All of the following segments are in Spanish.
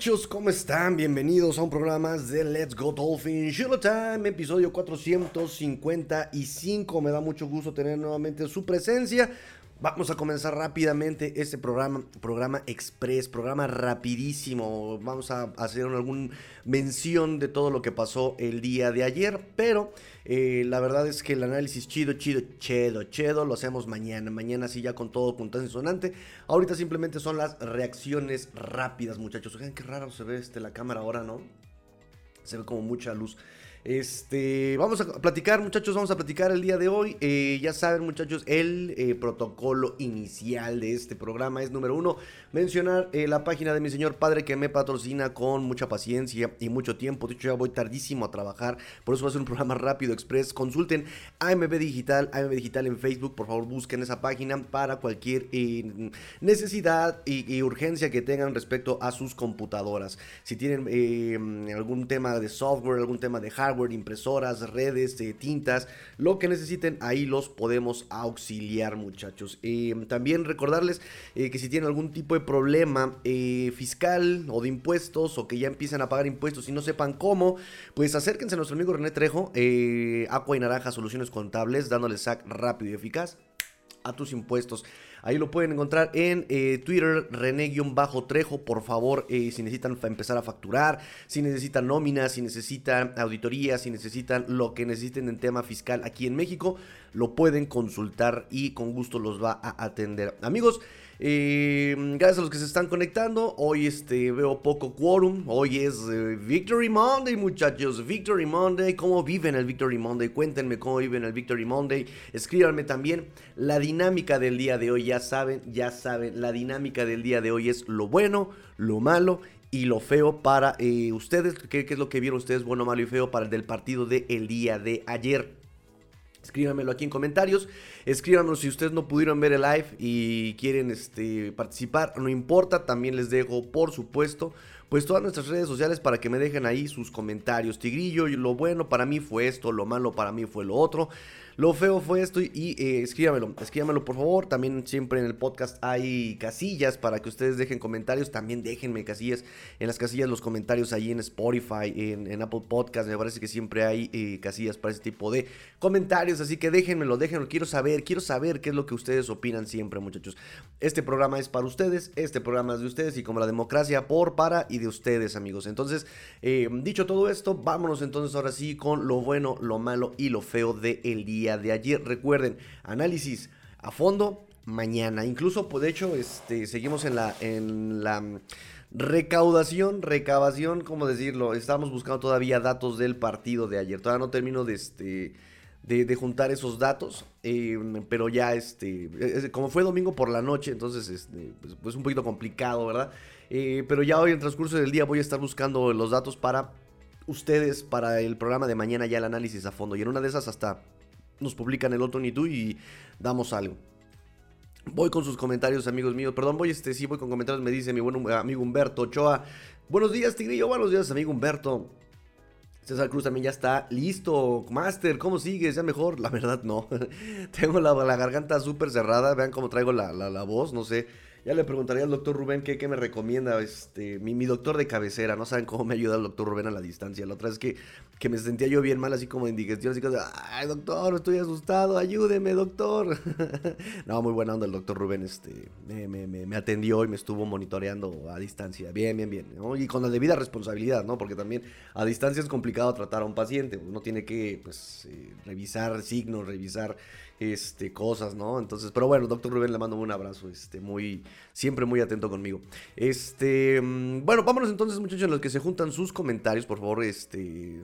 Muchachos, ¿cómo están? Bienvenidos a un programa de Let's Go Dolphin Time, episodio 455. Me da mucho gusto tener nuevamente su presencia. Vamos a comenzar rápidamente este programa, programa express, programa rapidísimo. Vamos a hacer alguna mención de todo lo que pasó el día de ayer, pero eh, la verdad es que el análisis chido, chido, chedo, chedo lo hacemos mañana. Mañana sí ya con todo puntaje sonante. Ahorita simplemente son las reacciones rápidas, muchachos. Oigan, qué raro se ve este, la cámara ahora, ¿no? Se ve como mucha luz. Este, vamos a platicar, muchachos, vamos a platicar el día de hoy. Eh, ya saben, muchachos, el eh, protocolo inicial de este programa es número uno, mencionar eh, la página de mi señor padre que me patrocina con mucha paciencia y mucho tiempo. De hecho, ya voy tardísimo a trabajar, por eso va a ser un programa rápido, express. Consulten AMB Digital, AMB Digital en Facebook, por favor, busquen esa página para cualquier necesidad y, urgencia que tengan respecto a sus computadoras. Si tienen algún tema de software, algún tema de hardware, impresoras, redes, eh, tintas, lo que necesiten, ahí los podemos auxiliar muchachos. Eh, también recordarles eh, que si tienen algún tipo de problema fiscal o de impuestos o que ya empiezan a pagar impuestos y no sepan cómo, pues acérquense a nuestro amigo René Trejo, Aqua y Naranja Soluciones Contables, dándole sac rápido y eficaz a tus impuestos. Ahí lo pueden encontrar en eh, Twitter, René-Trejo. Por favor, eh, si necesitan empezar a facturar, si necesitan nóminas, si necesitan auditoría, si necesitan lo que necesiten en tema fiscal aquí en México, lo pueden consultar y con gusto los va a atender. Amigos, eh, gracias a los que se están conectando. Hoy este, veo poco quórum. Hoy es eh, Victory Monday, muchachos. Victory Monday. ¿Cómo viven el Victory Monday? Cuéntenme cómo viven el Victory Monday. Escríbanme también la dinámica del día de hoy. Ya saben, ya saben. La dinámica del día de hoy es lo bueno, lo malo y lo feo para eh, ustedes. ¿Qué, es lo que vieron ustedes, bueno, malo y feo para el del partido del día de ayer? Escríbanmelo aquí en comentarios. Escríbanos si ustedes no pudieron ver el live y quieren este, participar. No importa, también les dejo, por supuesto, pues todas nuestras redes sociales para que me dejen ahí sus comentarios. Tigrillo, lo bueno para mí fue esto, lo malo para mí fue lo otro. Lo feo fue esto y, eh, escríbamelo, escríbamelo por favor. También siempre en el podcast hay casillas para que ustedes dejen comentarios. También déjenme casillas en las casillas los comentarios ahí en Spotify, en, Apple Podcast. Me parece que siempre hay eh, casillas para ese tipo de comentarios. Así que déjenmelo, déjenlo. Quiero saber, quiero saber qué es lo que ustedes opinan siempre, muchachos. Este programa es para ustedes, este programa es de ustedes y como la democracia por, para y de ustedes, amigos. Entonces, eh, dicho todo esto, vámonos entonces ahora sí con lo bueno, lo malo y lo feo del día de ayer. Recuerden, análisis a fondo mañana. Incluso, pues, de hecho, este, seguimos en la, en la recaudación, recabación, ¿cómo decirlo? Estamos buscando todavía datos del partido de ayer. Todavía no termino de este. De, juntar esos datos, eh, pero ya este, como fue domingo por la noche, entonces este, pues, pues un poquito complicado, ¿verdad? Eh, pero ya hoy en el transcurso del día voy a estar buscando los datos para ustedes, para el programa de mañana ya el análisis a fondo, y en una de esas hasta nos publican el otro ni tú y damos algo. Voy con sus comentarios, amigos míos. Perdón, voy este, sí, voy con comentarios. Me dice mi buen amigo Humberto Ochoa. Buenos días, Tigrillo. Buenos días, amigo Humberto. César Cruz también ya está listo. Master, ¿cómo sigues? ¿Ya mejor? La verdad, no. Tengo la, garganta súper cerrada. Vean cómo traigo la, la voz. No sé. Ya le preguntaría al doctor Rubén qué, me recomienda este, mi, mi, doctor de cabecera. No saben cómo me ayuda el doctor Rubén a la distancia. La otra vez que, que me sentía yo bien mal, así como de indigestión, así como ay, doctor, estoy asustado, ayúdeme, doctor. no, muy buena onda el doctor Rubén, este, me, me, atendió y me estuvo monitoreando a distancia. Bien, bien, bien. Y con la debida responsabilidad, ¿no? Porque también a distancia es complicado tratar a un paciente. Uno tiene que, pues, eh, revisar signos, revisar este, cosas, ¿no? Entonces, pero bueno, doctor Rubén, le mando un abrazo, este, muy, siempre muy atento conmigo. Este, mm, bueno, vámonos entonces, muchachos, en los que se juntan sus comentarios, por favor, este...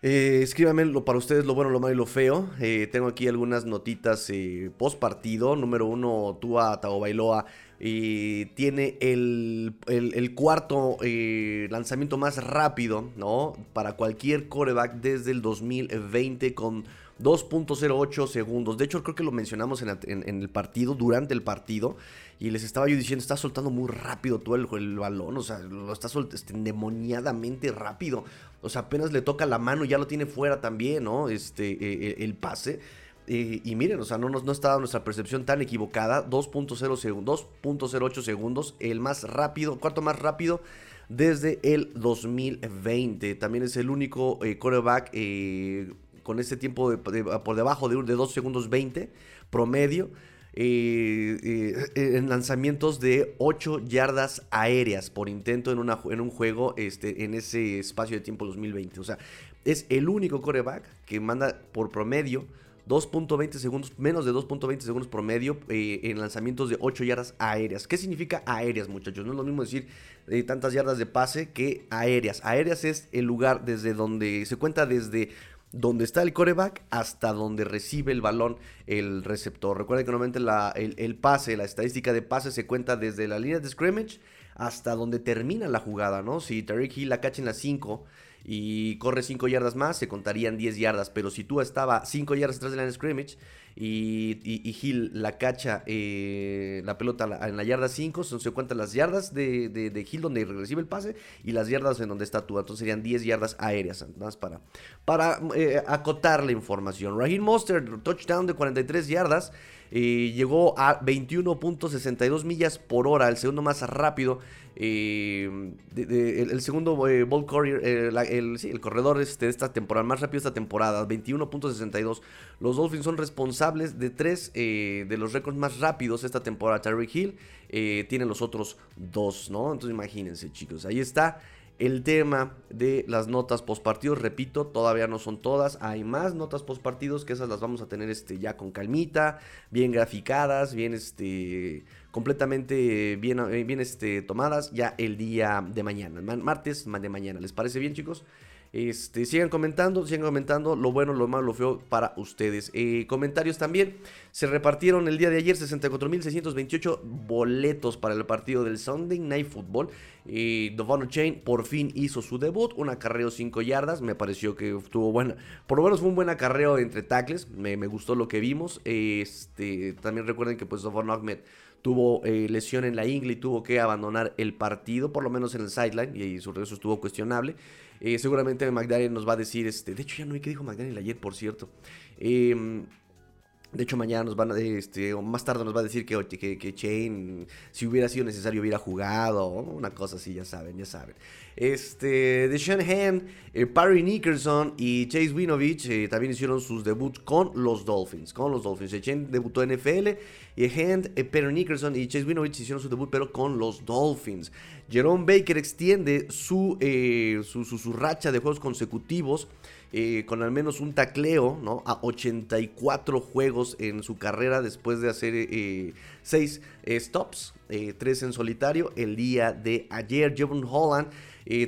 Eh, escríbanme para ustedes lo bueno, lo malo y lo feo. Eh, tengo aquí algunas notitas eh, post partido. Número uno, Tua Tagovailoa y tiene el, el, cuarto eh, lanzamiento más rápido, ¿no? Para cualquier coreback desde el 2020 con 2.08 segundos. De hecho, creo que lo mencionamos en, el partido, durante el partido. Y les estaba yo diciendo, está soltando muy rápido todo el, balón. O sea, lo está soltando este, endemoniadamente rápido. O sea, apenas le toca la mano, ya lo tiene fuera también, ¿no? Este, eh, eh, el pase. Eh, y miren, o sea, no, no estaba nuestra percepción tan equivocada. 2.0 segundos, 2.08 segundos, el más rápido, cuarto más rápido desde el 2020. También es el único eh, quarterback eh, con este tiempo por debajo de, de 2 segundos 20 promedio. en lanzamientos de 8 yardas aéreas por intento en, una, en un juego este, en ese espacio de tiempo 2020. O sea, es el único coreback que manda por promedio 2.20 segundos, menos de 2.20 segundos promedio eh, en lanzamientos de 8 yardas aéreas. ¿Qué significa aéreas, muchachos? No es lo mismo decir eh, tantas yardas de pase que aéreas. Aéreas es el lugar desde donde se cuenta desde donde está el coreback hasta donde recibe el balón el receptor. Recuerden que normalmente la, el, pase, la estadística de pase se cuenta desde la línea de scrimmage hasta donde termina la jugada, ¿no? Si Tariq Hill la cacha en las 5 y corre 5 yardas más, se contarían 10 yardas. Pero si tú estaba 5 yardas atrás de la scrimmage y, y, Hill la cacha eh, la pelota en la yarda 5, se cuentan las yardas de, de, Hill donde recibe el pase y las yardas en donde está tú. Entonces serían 10 yardas aéreas, más para, para eh, acotar la información. Raheem Monster, touchdown de 43 yardas. Eh, llegó a 21.62 millas por hora, el segundo más rápido eh, el, segundo eh, ball courier, eh, el, corredor este, de esta temporada, más rápido esta temporada, 21.62. Los Dolphins son responsables de tres de los récords más rápidos esta temporada. Terry Hill tiene los otros dos, ¿no? Entonces imagínense, chicos. Ahí está el tema de las notas postpartidos. Repito, todavía no son todas. Hay más notas postpartidos que esas las vamos a tener este, ya con calmita, bien graficadas, bien este completamente bien, eh, bien este, tomadas ya el día de mañana, martes de mañana. ¿Les parece bien, chicos? Este, sigan comentando, sigan comentando lo bueno, lo malo, lo feo para ustedes. Eh, comentarios también. Se repartieron el día de ayer 64.628 boletos para el partido del Sunday Night Football. Y Devon Chain por fin hizo su debut, un acarreo 5 yardas. Me pareció que estuvo buena. Por lo menos fue un buen acarreo entre tackles. Me, gustó lo que vimos. Este, también recuerden que pues Ahmed tuvo eh, lesión en la ingle y tuvo que abandonar el partido, por lo menos en el sideline, y su regreso estuvo cuestionable. Eh, seguramente McDaniel nos va a decir, este, de hecho ya no hay que dijo McDaniel ayer, por cierto. Eh, de hecho, mañana nos van a, este, o más tarde nos va a decir que, que, que Chain, si hubiera sido necesario, hubiera jugado, una cosa así, ya saben, ya saben. Este, de Shanahan, eh, Parry Nickerson y Chase Winovich eh, también hicieron sus debuts con los Dolphins, con los Dolphins. Chain debutó en NFL y Hand, eh, Parry Nickerson y Chase Winovich hicieron su debut, pero con los Dolphins. Jerome Baker extiende su, su, su racha de juegos consecutivos eh, con al menos un tacleo, ¿no? A 84 juegos en su carrera después de hacer 6 eh, stops, 3 eh, en solitario el día de ayer. Jevon Holland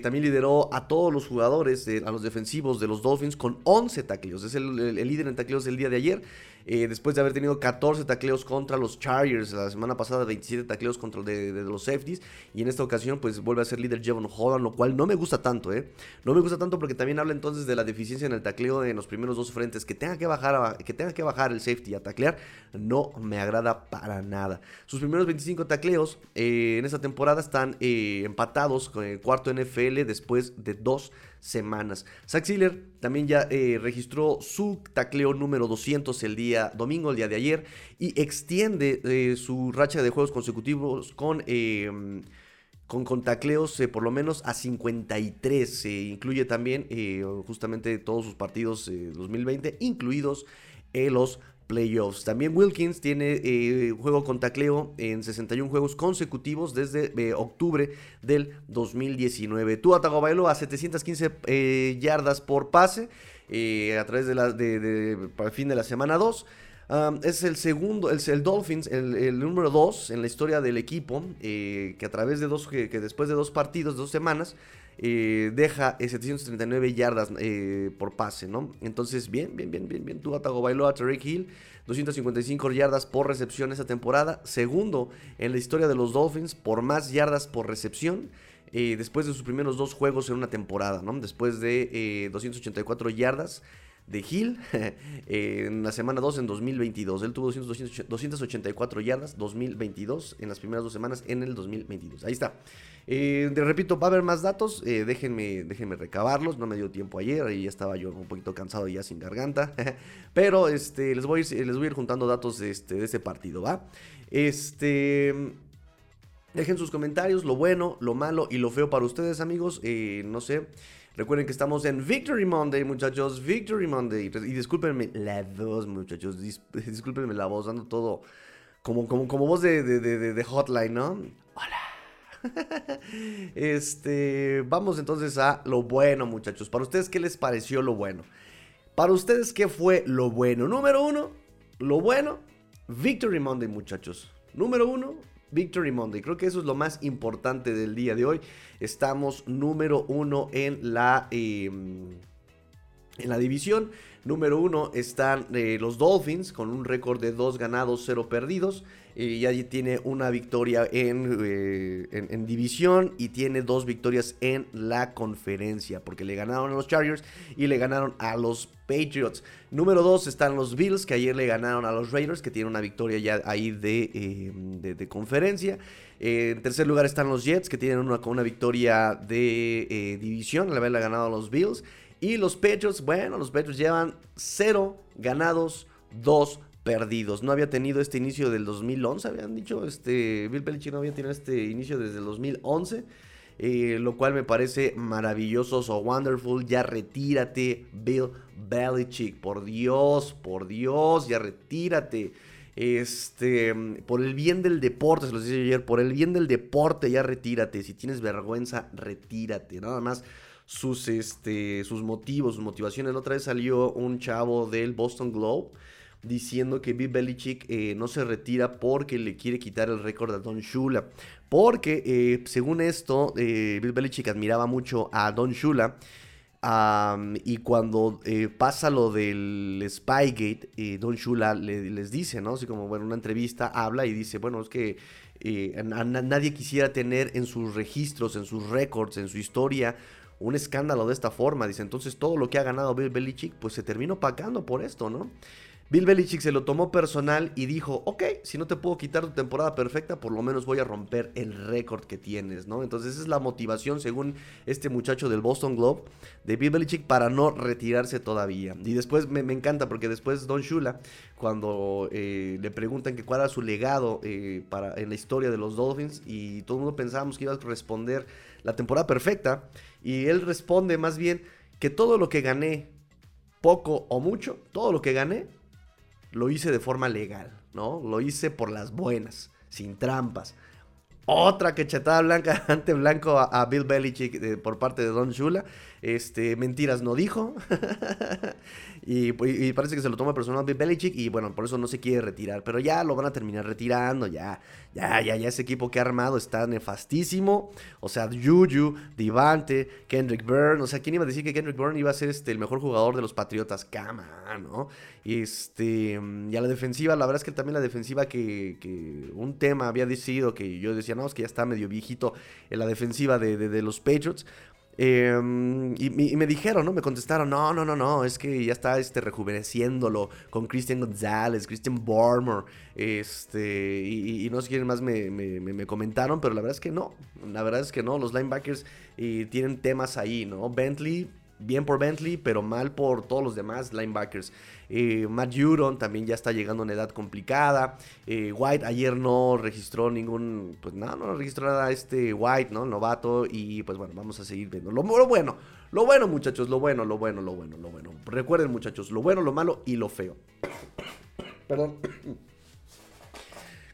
también lideró a todos los jugadores, a los defensivos de los Dolphins con 11 tacleos. Es el, líder en tacleos del día de ayer. Eh, después de haber tenido 14 tacleos contra los Chargers, la semana pasada 27 tacleos contra de, los safeties, y en esta ocasión pues vuelve a ser líder Jevon Holland, lo cual no me gusta tanto, ¿eh? No me gusta tanto porque también habla entonces de la deficiencia en el tacleo en los primeros dos frentes, que tenga que bajar, que tenga que bajar el safety a taclear, no me agrada para nada. Sus primeros 25 tacleos eh, en esta temporada están eh, empatados con el cuarto NFL después de dos semanas. Zach Ziller también ya eh, registró su tacleo número 200 el día domingo, el día de ayer, y extiende eh, su racha de juegos consecutivos con... Em, con, con, tacleos eh, por lo menos a 53. incluye también justamente todos sus partidos 2020, incluidos los playoffs. También Wilkins tiene eh, juego con tacleo en 61 juegos consecutivos desde eh, octubre del 2019. Tua Tagovailoa a 715 eh, yardas por pase a través de la fin de la semana 2. es el segundo, el, el Dolphins, el, número 2 en la historia del equipo, que a través de dos, que, después de dos partidos, dos semanas, eh, deja 739 yardas por pase, ¿no? Entonces, bien, bien, bien, bien, bien. Tua Tagovailoa, Tariq Hill, 255 yardas por recepción esa temporada. Segundo en la historia de los Dolphins por más yardas por recepción. después de sus primeros dos juegos en una temporada, ¿no? Después de 284 yardas de Hill en la semana 2 en 2022. Él tuvo 284 yardas 2022 en las primeras dos semanas en el 2022. Ahí está. Eh, repito, va a haber más datos. Eh, déjenme, déjenme recabarlos. No me dio tiempo ayer y ya estaba yo un poquito cansado y ya sin garganta. Pero este, les, voy, les voy a ir juntando datos de este, de este partido, ¿va? Este. Dejen sus comentarios, lo bueno, lo malo y lo feo para ustedes, amigos. Eh, no sé. Recuerden que estamos en Victory Monday, muchachos. Victory Monday. Y discúlpenme la voz, muchachos. discúlpenme la voz, dando todo como, como, como voz de, de, de, hotline, ¿no? Hola. este, vamos entonces a lo bueno, muchachos. Para ustedes, ¿qué les pareció lo bueno? Para ustedes, ¿qué fue lo bueno? Número uno, lo bueno, Victory Monday, muchachos. Número uno, Victory Monday. Creo que eso es lo más importante del día de hoy. Estamos número uno en la, em, en la división. Número uno están eh, los Dolphins con un récord de dos ganados, cero perdidos. y allí tiene una victoria en, eh, en, división y tiene dos victorias en la conferencia. Porque le ganaron a los Chargers y le ganaron a los Patriots. Número 2 están los Bills, que ayer le ganaron a los Raiders, que tienen una victoria ya ahí de, eh, conferencia. Eh, en tercer lugar están los Jets, que tienen una, una victoria de eh, división, al haberle ganado a los Bills. Y los Patriots, bueno, los Patriots llevan 0 ganados, 2 perdidos. No había tenido este inicio del 2011, habían dicho, este, Bill Belichick no había tenido este inicio desde el 2011. Eh, lo cual me parece maravilloso, so wonderful. Ya retírate, Bill Belichick, por Dios, por Dios, ya retírate. Este, por el bien del deporte, se lo dije ayer, por el bien del deporte, ya retírate. Si tienes vergüenza, retírate. Nada más sus, este, sus motivos, sus motivaciones. La otra vez salió un chavo del Boston Globe diciendo que Bill Belichick eh, no se retira porque le quiere quitar el récord a Don Shula. Porque, eh, según esto, eh, Bill Belichick admiraba mucho a Don Shula. y cuando pasa lo del Spygate, Don Shula les dice, ¿no? Así como, bueno, una entrevista habla y dice, bueno, es que nadie quisiera tener en sus registros, en sus récords, en su historia, un escándalo de esta forma. Dice, entonces todo lo que ha ganado Bill Belichick, pues se terminó pagando por esto, ¿no? Bill Belichick se lo tomó personal y dijo, ok, si no te puedo quitar tu temporada perfecta, por lo menos voy a romper el récord que tienes, ¿no? Entonces esa es la motivación, según este muchacho del Boston Globe, de Bill Belichick para no retirarse todavía. Y después me, encanta porque después Don Shula, cuando eh, le preguntan que cuál era su legado eh, para, en la historia de los Dolphins, y todo el mundo pensábamos que iba a responder la temporada perfecta, y él responde más bien que todo lo que gané, poco o mucho, todo lo que gané lo hice de forma legal, ¿no? Lo hice por las buenas, sin trampas. Otra quechetada blanca ante blanco a, Bill Belichick eh, por parte de Don Shula. Este, mentiras no dijo. y, parece que se lo toma personal Bill Belichick. Y bueno, por eso no se quiere retirar. Pero ya lo van a terminar retirando. Ya, ya, ya, ya ese equipo que ha armado está nefastísimo. O sea, Juju, Divante, Kendrick Byrne. O sea, ¿quién iba a decir que Kendrick Byrne iba a ser este, el mejor jugador de los Patriotas? Cama, ¿no? Este, y a la defensiva, la verdad es que también la defensiva que, un tema había decidido que yo decía, no, es que ya está medio viejito en la defensiva de, de los Patriots. Em, y, me dijeron, ¿no? Me contestaron, no, no, no, no, es que ya está este, rejuveneciéndolo con Christian González, Christian Barmer, este, y, no sé quién más me, me, comentaron, pero la verdad es que no, la verdad es que no, los linebackers eh, tienen temas ahí, ¿no? Bentley bien por Bentley, pero mal por todos los demás linebackers. Eh, Matt Judon también ya está llegando a una edad complicada. Eh, White ayer no registró ningún, pues nada, no, registró nada este White, ¿no? Novato. Y pues bueno, vamos a seguir viendo. Lo, lo, bueno, lo bueno muchachos, lo bueno, lo bueno, lo bueno, lo bueno. Recuerden muchachos, lo bueno, lo malo y lo feo. Perdón.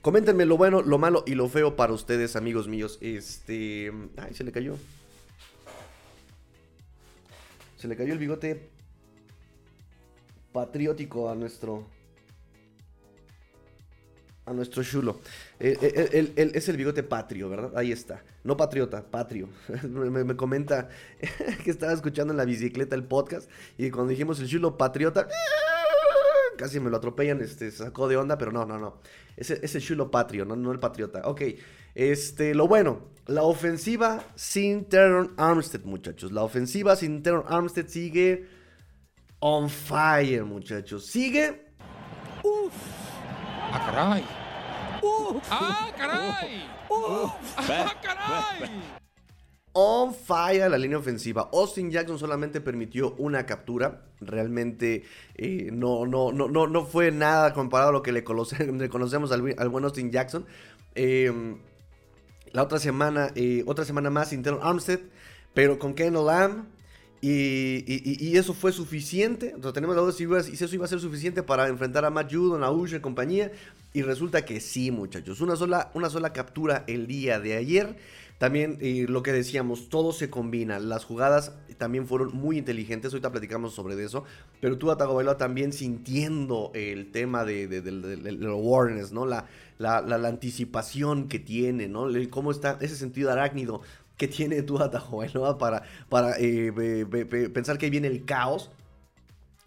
Coméntenme lo bueno, lo malo y lo feo para ustedes, amigos míos. Este. Ay, se le cayó. Se le cayó el bigote patriótico a nuestro a nuestro chulo. Él, es el bigote patrio, ¿verdad? Ahí está. No patriota, patrio. me, comenta que estaba escuchando en la bicicleta el podcast y cuando dijimos el chulo patriota, casi me lo atropellan, este, sacó de onda, pero no, no, no. Es el chulo patrio, no, no el patriota. Ok, este, lo bueno, la ofensiva sin Teron Armstead, muchachos. La ofensiva sin Teron Armstead sigue on fire, muchachos. Sigue. Uf. ¡Ah, caray! ¡Uf! ¡Ah, caray! ¡Uf! ¡Ah, caray! On fire la línea ofensiva. Austin Jackson solamente permitió una captura. Realmente eh, no, no, no, no, no fue nada comparado a lo que le, conocemos al, buen Austin Jackson. Em, la otra semana, otra semana más sin Armstead, pero con Ken Lamb, y, eso fue suficiente. Entonces tenemos la duda si, eso iba a ser suficiente para enfrentar a Matt Judon, a Usher y compañía. Y resulta que sí, muchachos. Una sola, una sola captura el día de ayer. También lo que decíamos, todo se combina. Las jugadas también fueron muy inteligentes. Ahorita platicamos sobre eso. Pero tú, Atagovailoa, también sintiendo el tema de, de, awareness, ¿no? La, anticipación que tiene, ¿no? cómo está ese sentido arácnido que tiene Tua Tagovailoa para, para eh, pensar que viene el caos.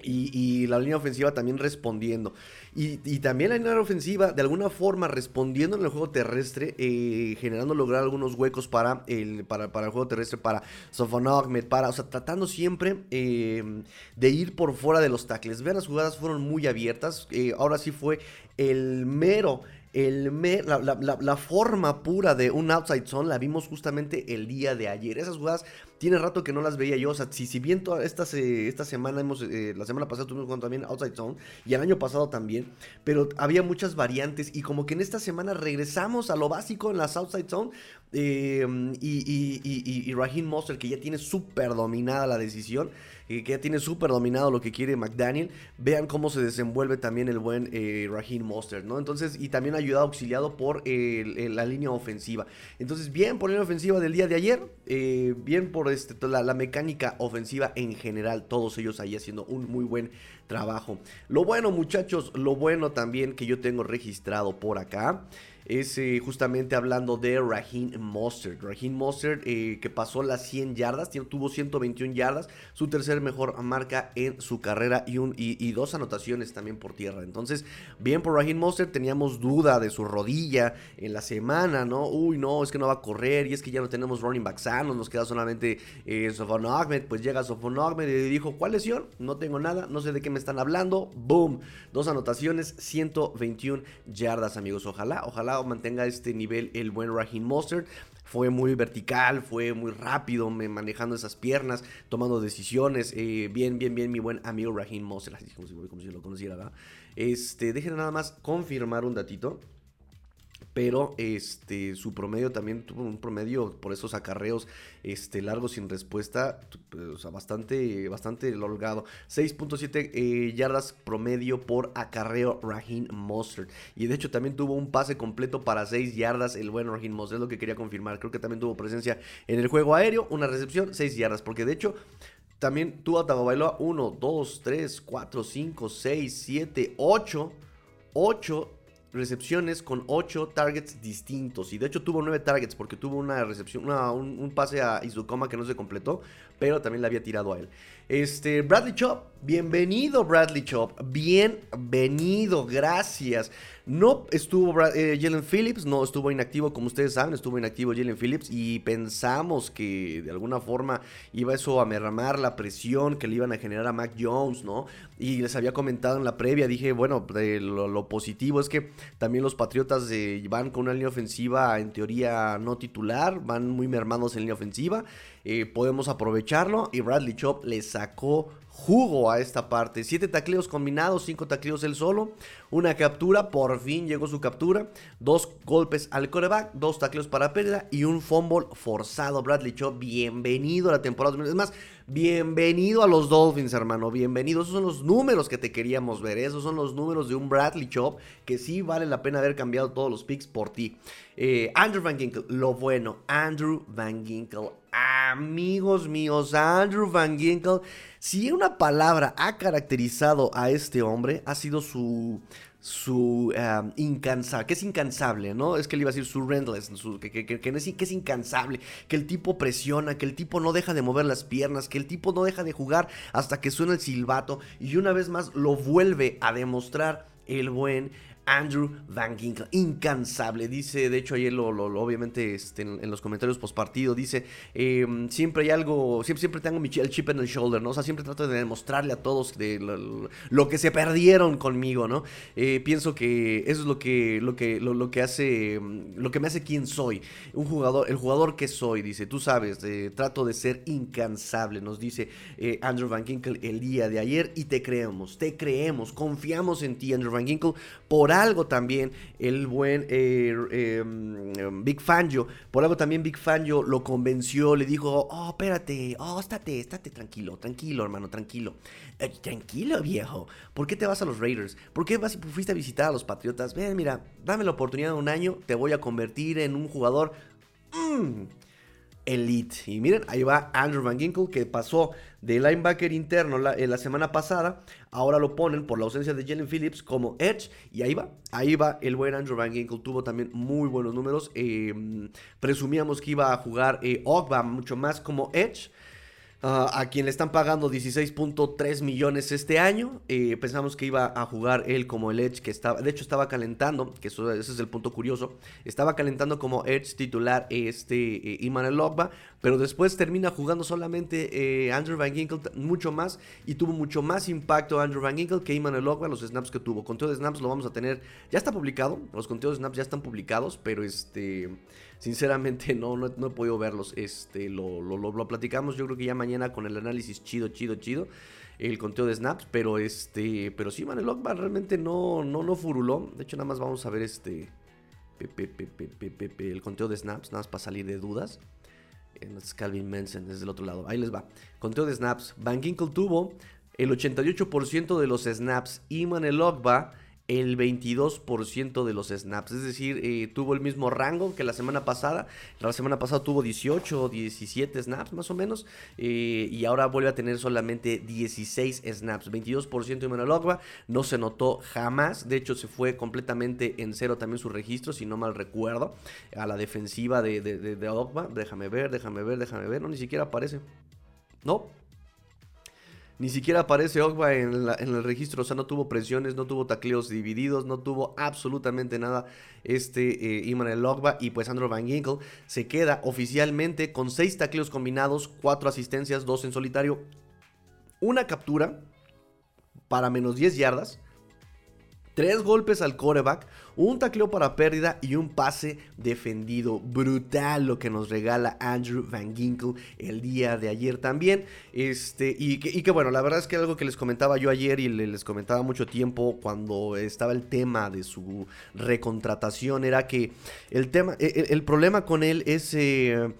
Y, la línea ofensiva también respondiendo. Y, también la línea ofensiva, de alguna forma, respondiendo en el juego terrestre, eh, generando lograr algunos huecos para el, para, el juego terrestre, para Sofon para, o sea, tratando siempre eh, de ir por fuera de los tackles. Vean, las jugadas fueron muy abiertas. ahora sí fue el mero la, forma pura de un outside zone la vimos justamente el día de ayer. Esas jugadas tiene rato que no las veía yo. O sea, si, si bien toda esta, esta semana hemos, eh, la semana pasada tuvimos jugando también outside zone y el año pasado también, pero había muchas variantes y como que en esta semana regresamos a lo básico en las outside zone eh, y, y, y, y Raheem Monster que ya tiene súper dominada la decisión que ya tiene súper dominado lo que quiere McDaniel. Vean cómo se desenvuelve también el buen eh, Raheem Mostert, ¿no? Entonces, y también ayudado, auxiliado por la línea ofensiva. Entonces, bien por la línea ofensiva del día de ayer, eh, bien por este, la, la mecánica ofensiva en general, todos ellos ahí haciendo un muy buen trabajo. Lo bueno, muchachos, lo bueno también que yo tengo registrado por acá es eh, justamente hablando de Raheem Mostert. Raheem Mostert eh, que pasó las 100 yardas, tuvo 121 yardas, su tercer mejor marca en su carrera y, dos anotaciones también por tierra. Entonces, bien por Raheem Mostert, teníamos duda de su rodilla en la semana, ¿no? Uy, no, es que no va a correr y es que ya no tenemos running back sanos, nos queda solamente eh, Sofon Ahmed. Pues llega Sofon Ahmed y dijo, ¿cuál lesión? No tengo nada, no sé de qué me están hablando. Boom, dos anotaciones, 121 yardas, amigos. Ojalá, ojalá mantenga este nivel el buen Raheem Mostert. Fue muy vertical, fue muy rápido manejando esas piernas, tomando decisiones. Eh, bien, bien, bien, mi buen amigo Raheem Mostert, así como si, lo conociera, ¿verdad? Este, déjenme nada más confirmar un datito pero este su promedio también tuvo un promedio por esos acarreos este largos sin respuesta, o sea, bastante bastante holgado. 6.7 eh, yardas promedio por acarreo Raheem Mostert. Y de hecho también tuvo un pase completo para 6 yardas el buen Raheem Mostert, es lo que quería confirmar. Creo que también tuvo presencia en el juego aéreo, una recepción, 6 yardas, porque de hecho también tuvo a 1, 2, 3, 4, 5, 6, 7, 8, 8 recepciones con 8 targets distintos. Y de hecho tuvo 9 targets porque tuvo una recepción, un, pase a Izukoma que no se completó, pero también le había tirado a él. Este, Bradley Chop, bienvenido Bradley Chop, bienvenido, gracias. No estuvo eh, Jalen Phillips, no estuvo inactivo, como ustedes saben, estuvo inactivo Jalen Phillips y pensamos que de alguna forma iba eso a mermar la presión que le iban a generar a Mac Jones, ¿no? Y les había comentado en la previa, dije, bueno, lo, positivo es que también los Patriotas eh, van con una línea ofensiva en teoría no titular, van muy mermados en línea ofensiva, eh, podemos aprovecharlo y Bradley Chop le sacó jugo a esta parte. Siete tacleos combinados, cinco tacleos él solo, una captura, por fin llegó su captura, dos golpes al coreback, dos tacleos para pérdida y un fumble forzado. Bradley Chop, bienvenido a la temporada. Es más, bienvenido a los Dolphins, hermano, bienvenido. Esos son los números que te queríamos ver, esos son los números de un Bradley Chop que sí vale la pena haber cambiado todos los picks por ti. Eh, Andrew Van Ginkle, lo bueno, Andrew Van Ginkle, amigos míos, Andrew Van Ginkle si una palabra ha caracterizado a este hombre, ha sido su, su incansable, que es incansable, ¿no? Es que le iba a decir su relentless, que, que, es incansable, que el tipo presiona, que el tipo no deja de mover las piernas, que el tipo no deja de jugar hasta que suena el silbato y una vez más lo vuelve a demostrar el buen Andrew Van Ginkle, incansable. Dice, de hecho, ayer lo, obviamente este, en, los comentarios post partido, dice: em, Siempre hay algo, siempre, siempre tengo el chip en el shoulder, ¿no? O sea, siempre trato de demostrarle a todos de lo, que se perdieron conmigo, ¿no? Eh, pienso que eso es lo que, lo que, lo, que hace, lo que me hace quien soy. Un jugador, el jugador que soy, dice, tú sabes, eh, trato de ser incansable, nos dice eh, Andrew Van Ginkle el día de ayer y te creemos, te creemos, confiamos en ti, Andrew Van Ginkle, por también el buen eh, em, Big Fangio, por algo también Big Fangio lo convenció, le dijo, oh, espérate, oh, estate, estate tranquilo, tranquilo, hermano, tranquilo. Tranquilo, viejo. ¿Por qué te vas a los Raiders? ¿Por qué vas, fuiste a visitar a los Patriotas? Ven, mira, dame la oportunidad de un año, te voy a convertir en un jugador... Mm, elite. Y miren, ahí va Andrew Van Ginkle que pasó de linebacker interno la, la, semana pasada. Ahora lo ponen por la ausencia de Jalen Phillips como Edge. Y ahí va, ahí va el buen Andrew Van Ginkle. Tuvo también muy buenos números. Eh, presumíamos que iba a jugar eh, Ogba mucho más como Edge. A quien le están pagando 16.3 millones este año. Eh, pensamos que iba a jugar él como el Edge, que estaba, de hecho estaba calentando, que eso, ese es el punto curioso. Estaba calentando como Edge titular este eh, Iman pero después termina jugando solamente eh, Andrew Van Ginkle mucho más y tuvo mucho más impacto Andrew Van Ginkle que Iman Logba, los snaps que tuvo. Conteo de snaps lo vamos a tener, ya está publicado, los conteos de snaps ya están publicados, pero este sinceramente no, no, he podido verlos. Este, lo, lo, platicamos yo creo que ya mañana con el análisis chido, chido, chido. El conteo de snaps, pero este, pero sí, man, realmente no, no, no furuló. De hecho, nada más vamos a ver este, el conteo de snaps, nada más para salir de dudas. Es Calvin Mensen desde el otro lado. Ahí les va. Conteo de snaps. Van Ginkle tuvo el 88% de los snaps y Manel Ogba el 22% de los snaps. Es decir, eh, tuvo el mismo rango que la semana pasada. La semana pasada tuvo 18 o 17 snaps más o menos. Eh, y ahora vuelve a tener solamente 16 snaps. 22% de Ogba. No se notó jamás. De hecho, se fue completamente en cero también su registro, si no mal recuerdo. A la defensiva de, de, de Ogba. Déjame ver, déjame ver, déjame ver. No, ni siquiera aparece. No, ni siquiera aparece Ogba en, el registro, o sea, no tuvo presiones, no tuvo tacleos divididos, no tuvo absolutamente nada este eh, Iman Ogba. Y pues Andrew Van Ginkle se queda oficialmente con 6 tacleos combinados, 4 asistencias, 2 en solitario, una captura para menos 10 yardas Tres golpes al coreback, un tacleo para pérdida y un pase defendido. Brutal lo que nos regala Andrew Van Ginkle el día de ayer también. Este, y, que, bueno, la verdad es que algo que les comentaba yo ayer y les comentaba mucho tiempo cuando estaba el tema de su recontratación era que el tema, e, e, el, problema con él es... Eh,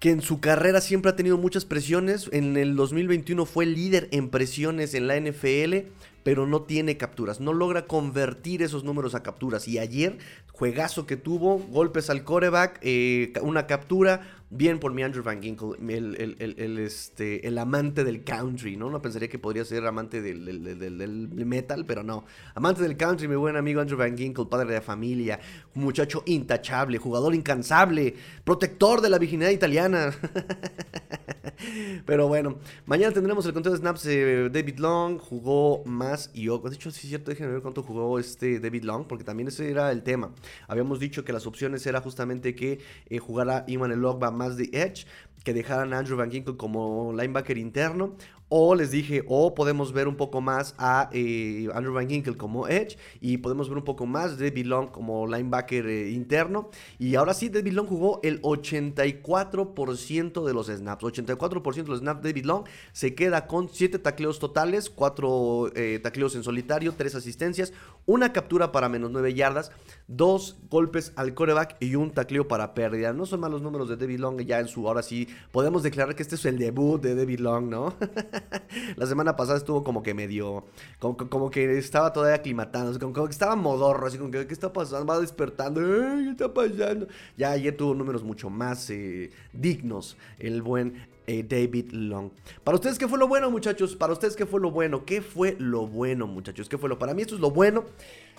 que en su carrera siempre ha tenido muchas presiones. En el 2021 fue líder en presiones en la NFL pero no tiene capturas, no logra convertir esos números a capturas. Y ayer, juegazo que tuvo, golpes al coreback, eh, una captura, bien por mi Andrew Van Ginkle, el, este, el amante del country, ¿no? No pensaría que podría ser amante del, metal, pero no. Amante del country, mi buen amigo Andrew Van Ginkle, padre de familia, muchacho intachable, jugador incansable, protector de la virginidad italiana. pero bueno, mañana tendremos el conteo de snaps de David Long, jugó más y De hecho, sí es cierto, déjenme ver cuánto jugó este David Long, porque también ese era el tema. Habíamos dicho que las opciones era justamente que eh, jugara Iman Elogba más de Edge, que dejaran a Andrew Van Ginkle como linebacker interno o les dije, o podemos ver un poco más a eh, Andrew Van Ginkle como Edge. Y podemos ver un poco más de Long como linebacker eh, interno. Y ahora sí, David Long jugó el 84% de los snaps. 84% de los snaps David Long se queda con 7 tacleos totales, 4 eh, tacleos en solitario, 3 asistencias, una captura para menos 9 yardas, 2 golpes al coreback y un tacleo para pérdida. No son malos números de David Long ya en su, ahora sí, podemos declarar que este es el debut de David Long, ¿no? la semana pasada estuvo como que medio, como, que estaba todavía aclimatando, como, que estaba modorro, así como que, ¿qué está pasando? Va despertando, ¿qué está pasando? Ya ayer tuvo números mucho más eh, dignos, el buen eh, David Long. Para ustedes, ¿qué fue lo bueno, muchachos? Para ustedes, ¿qué fue lo bueno? ¿Qué fue lo bueno, muchachos? ¿Qué fue lo? Para mí esto es lo bueno.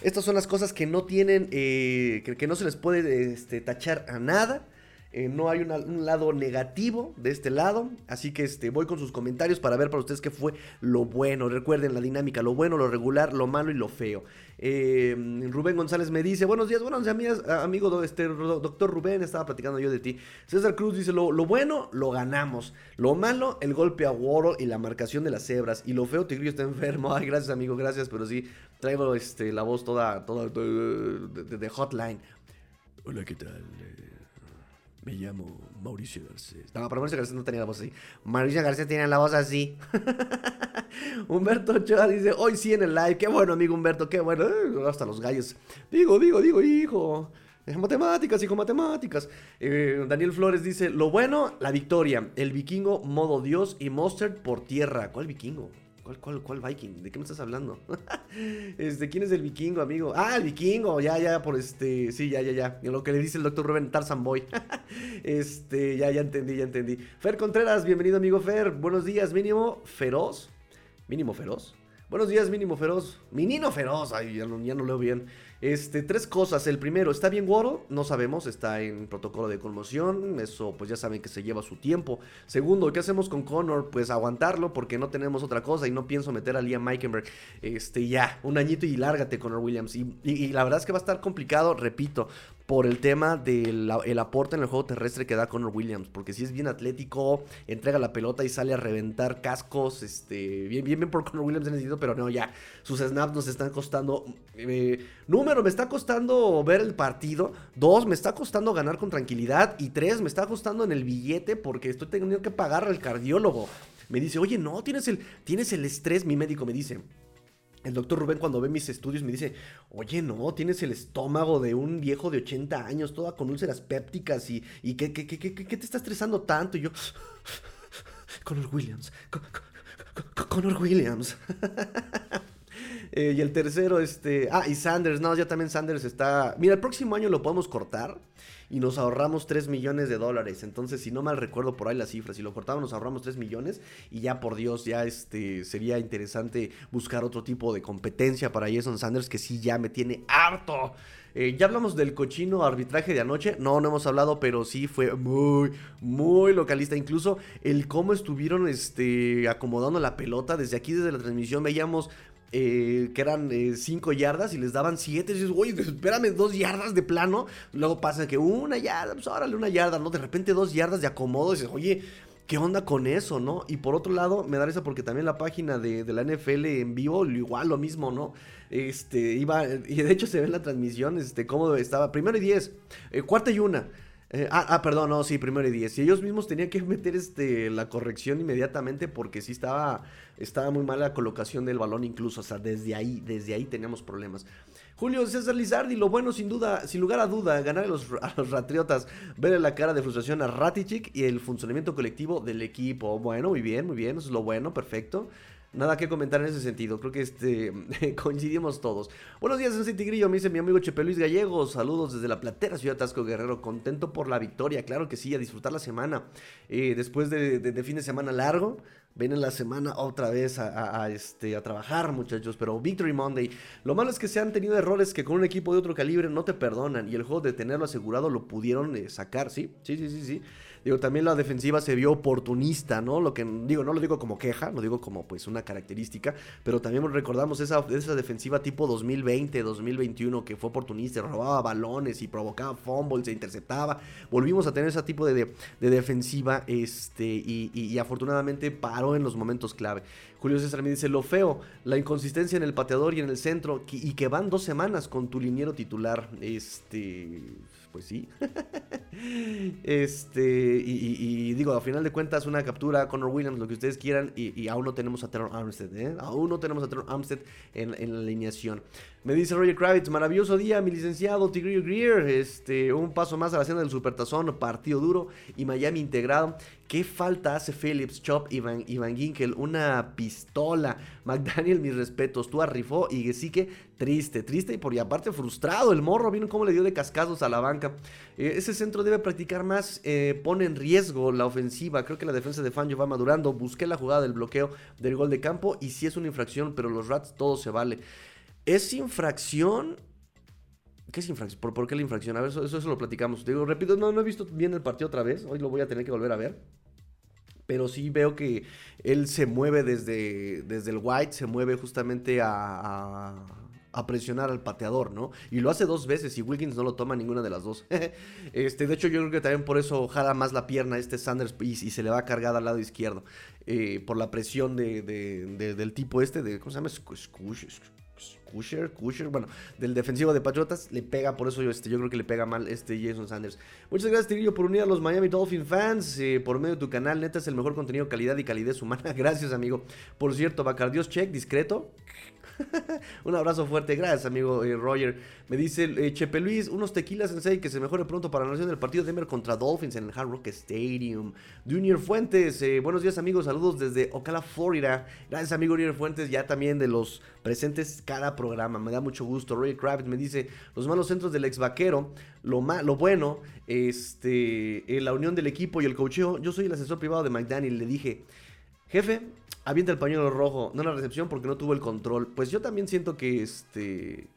Estas son las cosas que no tienen, eh, que, no se les puede este, tachar a nada. Eh, no hay un lado negativo de este lado. Así que este, voy con sus comentarios para ver para ustedes qué fue lo bueno. Recuerden la dinámica, lo bueno, lo regular, lo malo y lo feo. Eh, Rubén González me dice, buenos días, buenos días, amigo este, doctor Rubén, estaba platicando yo de ti. César Cruz dice, lo, bueno, lo ganamos. Lo malo, el golpe a Woro y la marcación de las cebras. Y lo feo, Tigrillo está enfermo. Ay, gracias, amigo, gracias, pero sí, traigo este, la voz toda, toda, de, hotline. Hola, ¿qué tal? Me llamo Mauricio Garcés. No, pero Mauricio Garcés no tenía la voz así. Mauricio Garcés tiene la voz así. Humberto Ochoa dice, hoy sí en el live. Qué bueno, amigo Humberto, qué bueno. Eh, hasta los gallos. Digo, digo, digo, hijo. Matemáticas, hijo, matemáticas. Eh, Daniel Flores dice, lo bueno, la victoria. El vikingo, modo Dios y Mustard por tierra. ¿Cuál vikingo? ¿Cuál, cuál, cuál Viking? ¿De qué me estás hablando? este, ¿quién es el vikingo, amigo? Ah, el vikingo, ya, ya, por este, sí, ya, ya, ya. Lo que le dice el doctor Rubén Tarzan Boy. este, ya, ya entendí, ya entendí. Fer Contreras, bienvenido, amigo Fer. Buenos días, mínimo feroz. Mínimo feroz. Buenos días, mínimo feroz. Minino feroz. Ay, ya no, ya no leo bien. Este, tres cosas. El primero, ¿está bien Waddle? No sabemos, está en protocolo de conmoción. Eso, pues ya saben que se lleva su tiempo. Segundo, ¿qué hacemos con Connor? Pues aguantarlo porque no tenemos otra cosa y no pienso meter a Liam Meikenberg. Este, ya, un añito y lárgate, Connor Williams. y la verdad es que va a estar complicado, repito, por el tema del aporte en el juego terrestre que da Connor Williams. Porque si es bien atlético, entrega la pelota y sale a reventar cascos. Este, bien, bien, bien por Connor Williams en sentido, pero no, ya. Sus snaps nos están costando. Eh, número, me está costando ver el partido. Dos, me está costando ganar con tranquilidad. Y tres, me está costando en el billete porque estoy teniendo que pagar al cardiólogo. Me dice, oye, no, tienes el, tienes el estrés. Mi médico me dice, el doctor Rubén cuando ve mis estudios me dice, oye, no, tienes el estómago de un viejo de 80 años, toda con úlceras pépticas y, y ¿qué, qué, qué, qué, te está estresando tanto? Y yo, Connor Williams, Connor Williams. Eh, y el tercero, este, ah, y Sanders, no, ya también Sanders está, mira, el próximo año lo podemos cortar y nos ahorramos 3 millones de dólares. Entonces, si no mal recuerdo por ahí las cifras, si lo cortamos nos ahorramos 3 millones y ya por Dios, ya este sería interesante buscar otro tipo de competencia para Jason Sanders que sí ya me tiene harto. Eh, ya hablamos del cochino arbitraje de anoche. No, no hemos hablado, pero sí fue muy, muy localista. Incluso el cómo estuvieron este, acomodando la pelota. Desde aquí, desde la transmisión, veíamos eh, que eran 5 eh, yardas y les daban 7. Y dices, oye, espérame, 2 yardas de plano. Luego pasa que una yarda, pues órale, una yarda, ¿no? De repente 2 yardas de acomodo. Dices, oye, ¿qué onda con eso, no? Y por otro lado, me da eso porque también la página de, la NFL en vivo, igual lo mismo, ¿no? Este, iba, y de hecho se ve en la transmisión, este, cómo estaba, primero y 10, eh, cuarta y una. Eh, ah, ah, perdón, no, sí, primero y diez. Y ellos mismos tenían que meter este, la corrección inmediatamente porque sí estaba, estaba muy mala la colocación del balón incluso. O sea, desde ahí, desde ahí teníamos problemas. Julio César Lizardi, lo bueno sin duda, sin lugar a duda, ganar a los, a los Ratriotas, ver la cara de frustración a Ratichik y el funcionamiento colectivo del equipo. Bueno, muy bien, muy bien, eso es lo bueno, perfecto. Nada que comentar en ese sentido. Creo que este coincidimos todos. Buenos días, en Tigrillo. Me dice mi amigo Chepe Luis Gallegos. Saludos desde la platera Ciudad Tasco Guerrero. Contento por la victoria. Claro que sí, a disfrutar la semana. Eh, después de, fin de semana largo. Ven la semana otra vez a, este, a trabajar, muchachos. Pero Victory Monday. Lo malo es que se han tenido errores que con un equipo de otro calibre no te perdonan. Y el juego de tenerlo asegurado lo pudieron eh, sacar. Sí, sí, sí, sí. Digo, también la defensiva se vio oportunista, ¿no? Lo que digo, no lo digo como queja, lo digo como pues una característica, pero también recordamos esa, esa defensiva tipo 2020, 2021 que fue oportunista, robaba balones y provocaba fumbles, se interceptaba. Volvimos a tener ese tipo de, defensiva este, y, afortunadamente paró en los momentos clave. Julio César me dice, lo feo, la inconsistencia en el pateador y en el centro, y que van dos semanas con tu liniero titular. Este, pues sí. Este, y, digo, a final de cuentas, una captura, Connor Williams, lo que ustedes quieran, y, aún no tenemos a Teron Armstead, ¿eh? Aún no tenemos a Teron Armstead en, la alineación. Me dice Roger Kravitz, maravilloso día, mi licenciado Tigrillo Greer, este, un paso más a la cena del Supertazón, partido duro y Miami integrado. ¿Qué falta hace Phillips, Chop y Van, Ginkel? Una pistola. McDaniel, mis respetos. Tú arrifó y Gesique, triste, triste y por y aparte frustrado. El morro, vino cómo le dio de cascados a la banca. Eh, ese centro debe practicar más, eh, pone en riesgo la ofensiva. Creo que la defensa de Fangio va madurando. Busqué la jugada del bloqueo del gol de campo y sí es una infracción, pero los Rats todo se vale. ¿Es infracción? ¿Qué es infracción? ¿Por, qué la infracción? A ver, eso, eso, lo platicamos. Repito, no, he visto bien el partido otra vez. Hoy lo voy a tener que volver a ver. Pero sí veo que él se mueve desde, desde el white, se mueve justamente a, a, presionar al pateador, ¿no? Y lo hace dos veces y Wilkins no lo toma ninguna de las dos. este, de hecho, yo creo que también por eso jala más la pierna este Sanders y, se le va cargada al lado izquierdo. Eh, por la presión de, del tipo este, de, ¿cómo se llama? Kusher, Kusher, bueno, del defensivo de Patriotas, le pega, por eso yo, este, yo creo que le pega mal este Jason Sanders. Muchas gracias, Tigrillo, por unir a los Miami Dolphin fans eh, por medio de tu canal. Neta es el mejor contenido, calidad y calidez humana. Gracias, amigo. Por cierto, Bacardios check, discreto. Un abrazo fuerte, gracias amigo eh, Roger. Me dice eh, Chepe Luis, unos tequilas en 6 que se mejore pronto para la nación del partido de Denver contra Dolphins en el Hard Rock Stadium. Junior Fuentes, eh, buenos días amigos, saludos desde Ocala, Florida. Gracias amigo Junior Fuentes, ya también de los presentes cada programa, me da mucho gusto. Roger Kravitz me dice, los malos centros del ex vaquero, lo, lo bueno, este, la unión del equipo y el cocheo. Yo soy el asesor privado de McDaniel, le dije, jefe, avienta el pañuelo rojo, no la recepción porque no tuvo el control. Pues yo también siento que este.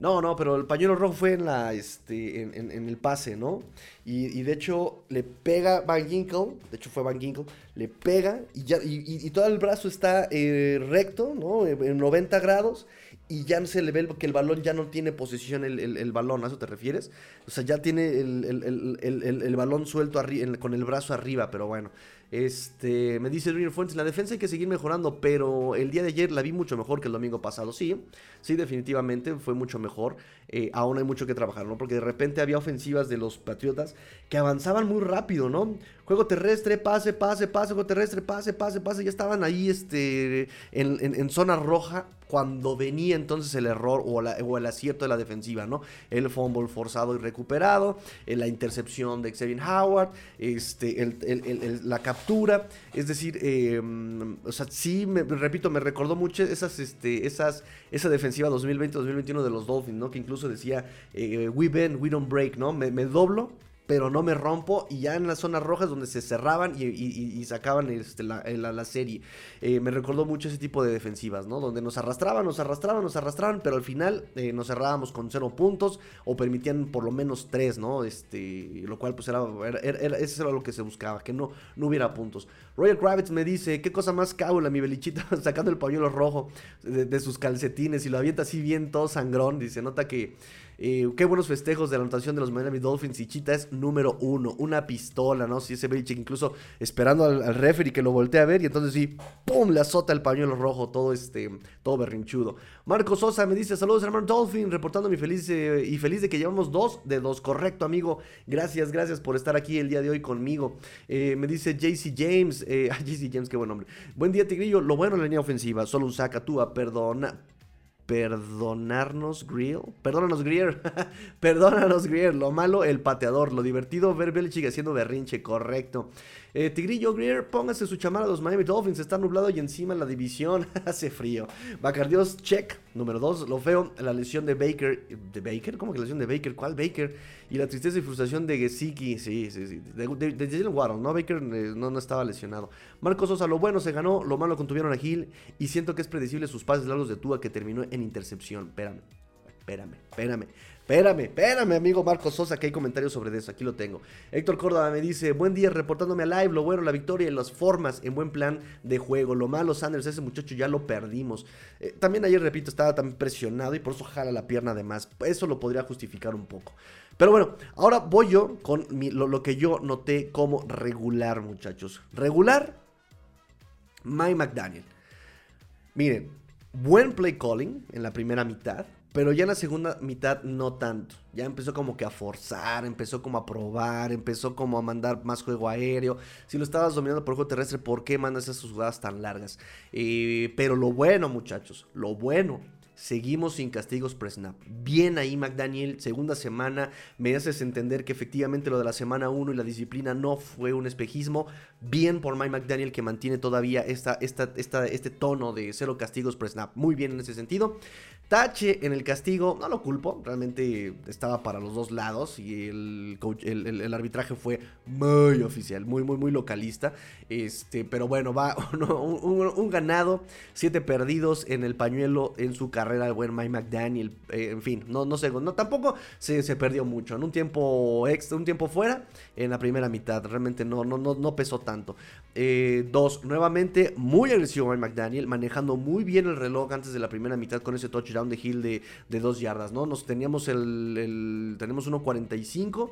No, no, pero el pañuelo rojo fue en la, este, en, el pase, ¿no? Y, de hecho le pega Van Ginkle, de hecho fue Van Ginkle, le pega y ya, y, todo el brazo está eh, recto, ¿no? En 90 grados y ya se le ve que el balón ya no tiene posición el, balón, ¿a eso te refieres? O sea, ya tiene el, balón suelto con el brazo arriba, pero bueno. Este, me dice Junior Fuentes, la defensa hay que seguir mejorando, pero el día de ayer la vi mucho mejor que el domingo pasado. Sí, sí, definitivamente fue mucho mejor. Eh, aún hay mucho que trabajar, ¿no? Porque de repente había ofensivas de los Patriotas que avanzaban muy rápido, ¿no? Juego terrestre, pase, pase, pase, juego terrestre, pase, pase, pase. Ya estaban ahí este, en zona roja cuando venía entonces el error o, el acierto de la defensiva, ¿no? El fumble forzado y recuperado, eh, la intercepción de Xavier Howard, este, la captura, es decir, em, o sea, sí, me, repito, me recordó mucho esas, este, esas, esa defensiva 2020-2021 de los Dolphins, ¿no? Que incluso decía, eh, we bend, we don't break, ¿no? me doblo, pero no me rompo. Y ya en las zonas rojas donde se cerraban y, sacaban este, la, serie. Eh, me recordó mucho ese tipo de defensivas, ¿no? Donde nos arrastraban, nos arrastraban, nos arrastraban, pero al final eh, nos cerrábamos con cero puntos o permitían por lo menos tres, ¿no? Este, lo cual pues era, eso era lo que se buscaba, que no, no hubiera puntos. Royal Kravitz me dice, qué cosa más cabula mi belichita, sacando el pañuelo rojo de, de sus calcetines y lo avienta así bien todo sangrón. Dice, nota que eh, qué buenos festejos de la anotación de los Miami Dolphins y Chita es número uno. Una pistola, ¿no? Si ese Belichick incluso esperando al, al referee que lo voltee a ver y entonces sí, ¡pum! Le azota el pañuelo rojo, todo este, todo berrinchudo. Marco Sosa me dice, saludos hermano Dolphin, reportando mi feliz eh, y feliz de que llevamos dos de dos. Correcto, amigo. Gracias, gracias por estar aquí el día de hoy conmigo. Eh, me dice JC James, JC James, qué buen nombre. Buen día, Tigrillo. Lo bueno en la línea ofensiva, solo un saca a perdona perdonarnos Grill. Perdónanos Grier. Perdónanos Grier. Lo malo, el pateador. Lo divertido, ver Belichick haciendo berrinche. Correcto. Eh, Tigrillo Greer, póngase su chamara a los Miami Dolphins. Está nublado y encima la división hace frío. Bacardios, check. Número 2, lo feo, la lesión de Baker. ¿De Baker? ¿Cómo que la lesión de Baker? ¿Cuál Baker? Y la tristeza y frustración de Gesicki. Sí, sí, sí. De, Waddle, ¿no? Baker eh, no, no estaba lesionado. Marcos Sosa, lo bueno se ganó, lo malo contuvieron a Gil. Y siento que es predecible sus pases largos de Tua que terminó en intercepción. Espérame, espérame, espérame. Espérame, espérame, amigo Marco Sosa, que hay comentarios sobre eso. Aquí lo tengo. Héctor Córdoba me dice: Buen día, reportándome a live. Lo bueno, la victoria y las formas en buen plan de juego. Lo malo, Sanders, ese muchacho ya lo perdimos. Eh, también ayer, repito, estaba tan presionado y por eso jala la pierna además. Eso lo podría justificar un poco. Pero bueno, ahora voy yo con lo, que yo noté como regular, muchachos. Regular, Mike McDaniel. Miren, buen play calling en la primera mitad, pero ya en la segunda mitad no tanto. Ya empezó como que a forzar, empezó como a probar, empezó como a mandar más juego aéreo. Si lo estabas dominando por juego terrestre, ¿por qué mandas esas jugadas tan largas? Eh, pero lo bueno, muchachos, lo bueno Seguimos sin castigos pre-snap. Bien ahí, McDaniel. Segunda semana. Me haces entender que efectivamente lo de la semana 1 y la disciplina no fue un espejismo. Bien por Mike McDaniel que mantiene todavía esta, esta, esta, este tono de cero castigos pre-snap. Muy bien en ese sentido. Tache en el castigo, no lo culpo, realmente estaba para los dos lados y el, arbitraje fue muy oficial, muy, muy, muy localista. Este, pero bueno, va un, ganado, siete perdidos en el pañuelo en su carrera el buen Mike McDaniel. Eh, en fin, no, no sé, no, tampoco se, se, perdió mucho. En un tiempo extra, un tiempo fuera, en la primera mitad, realmente no, no, no, no pesó tanto. Eh, dos, nuevamente muy agresivo Mike McDaniel, manejando muy bien el reloj antes de la primera mitad con ese touchdown de Hill de, dos yardas, ¿no? Nos teníamos el, el tenemos 1.45.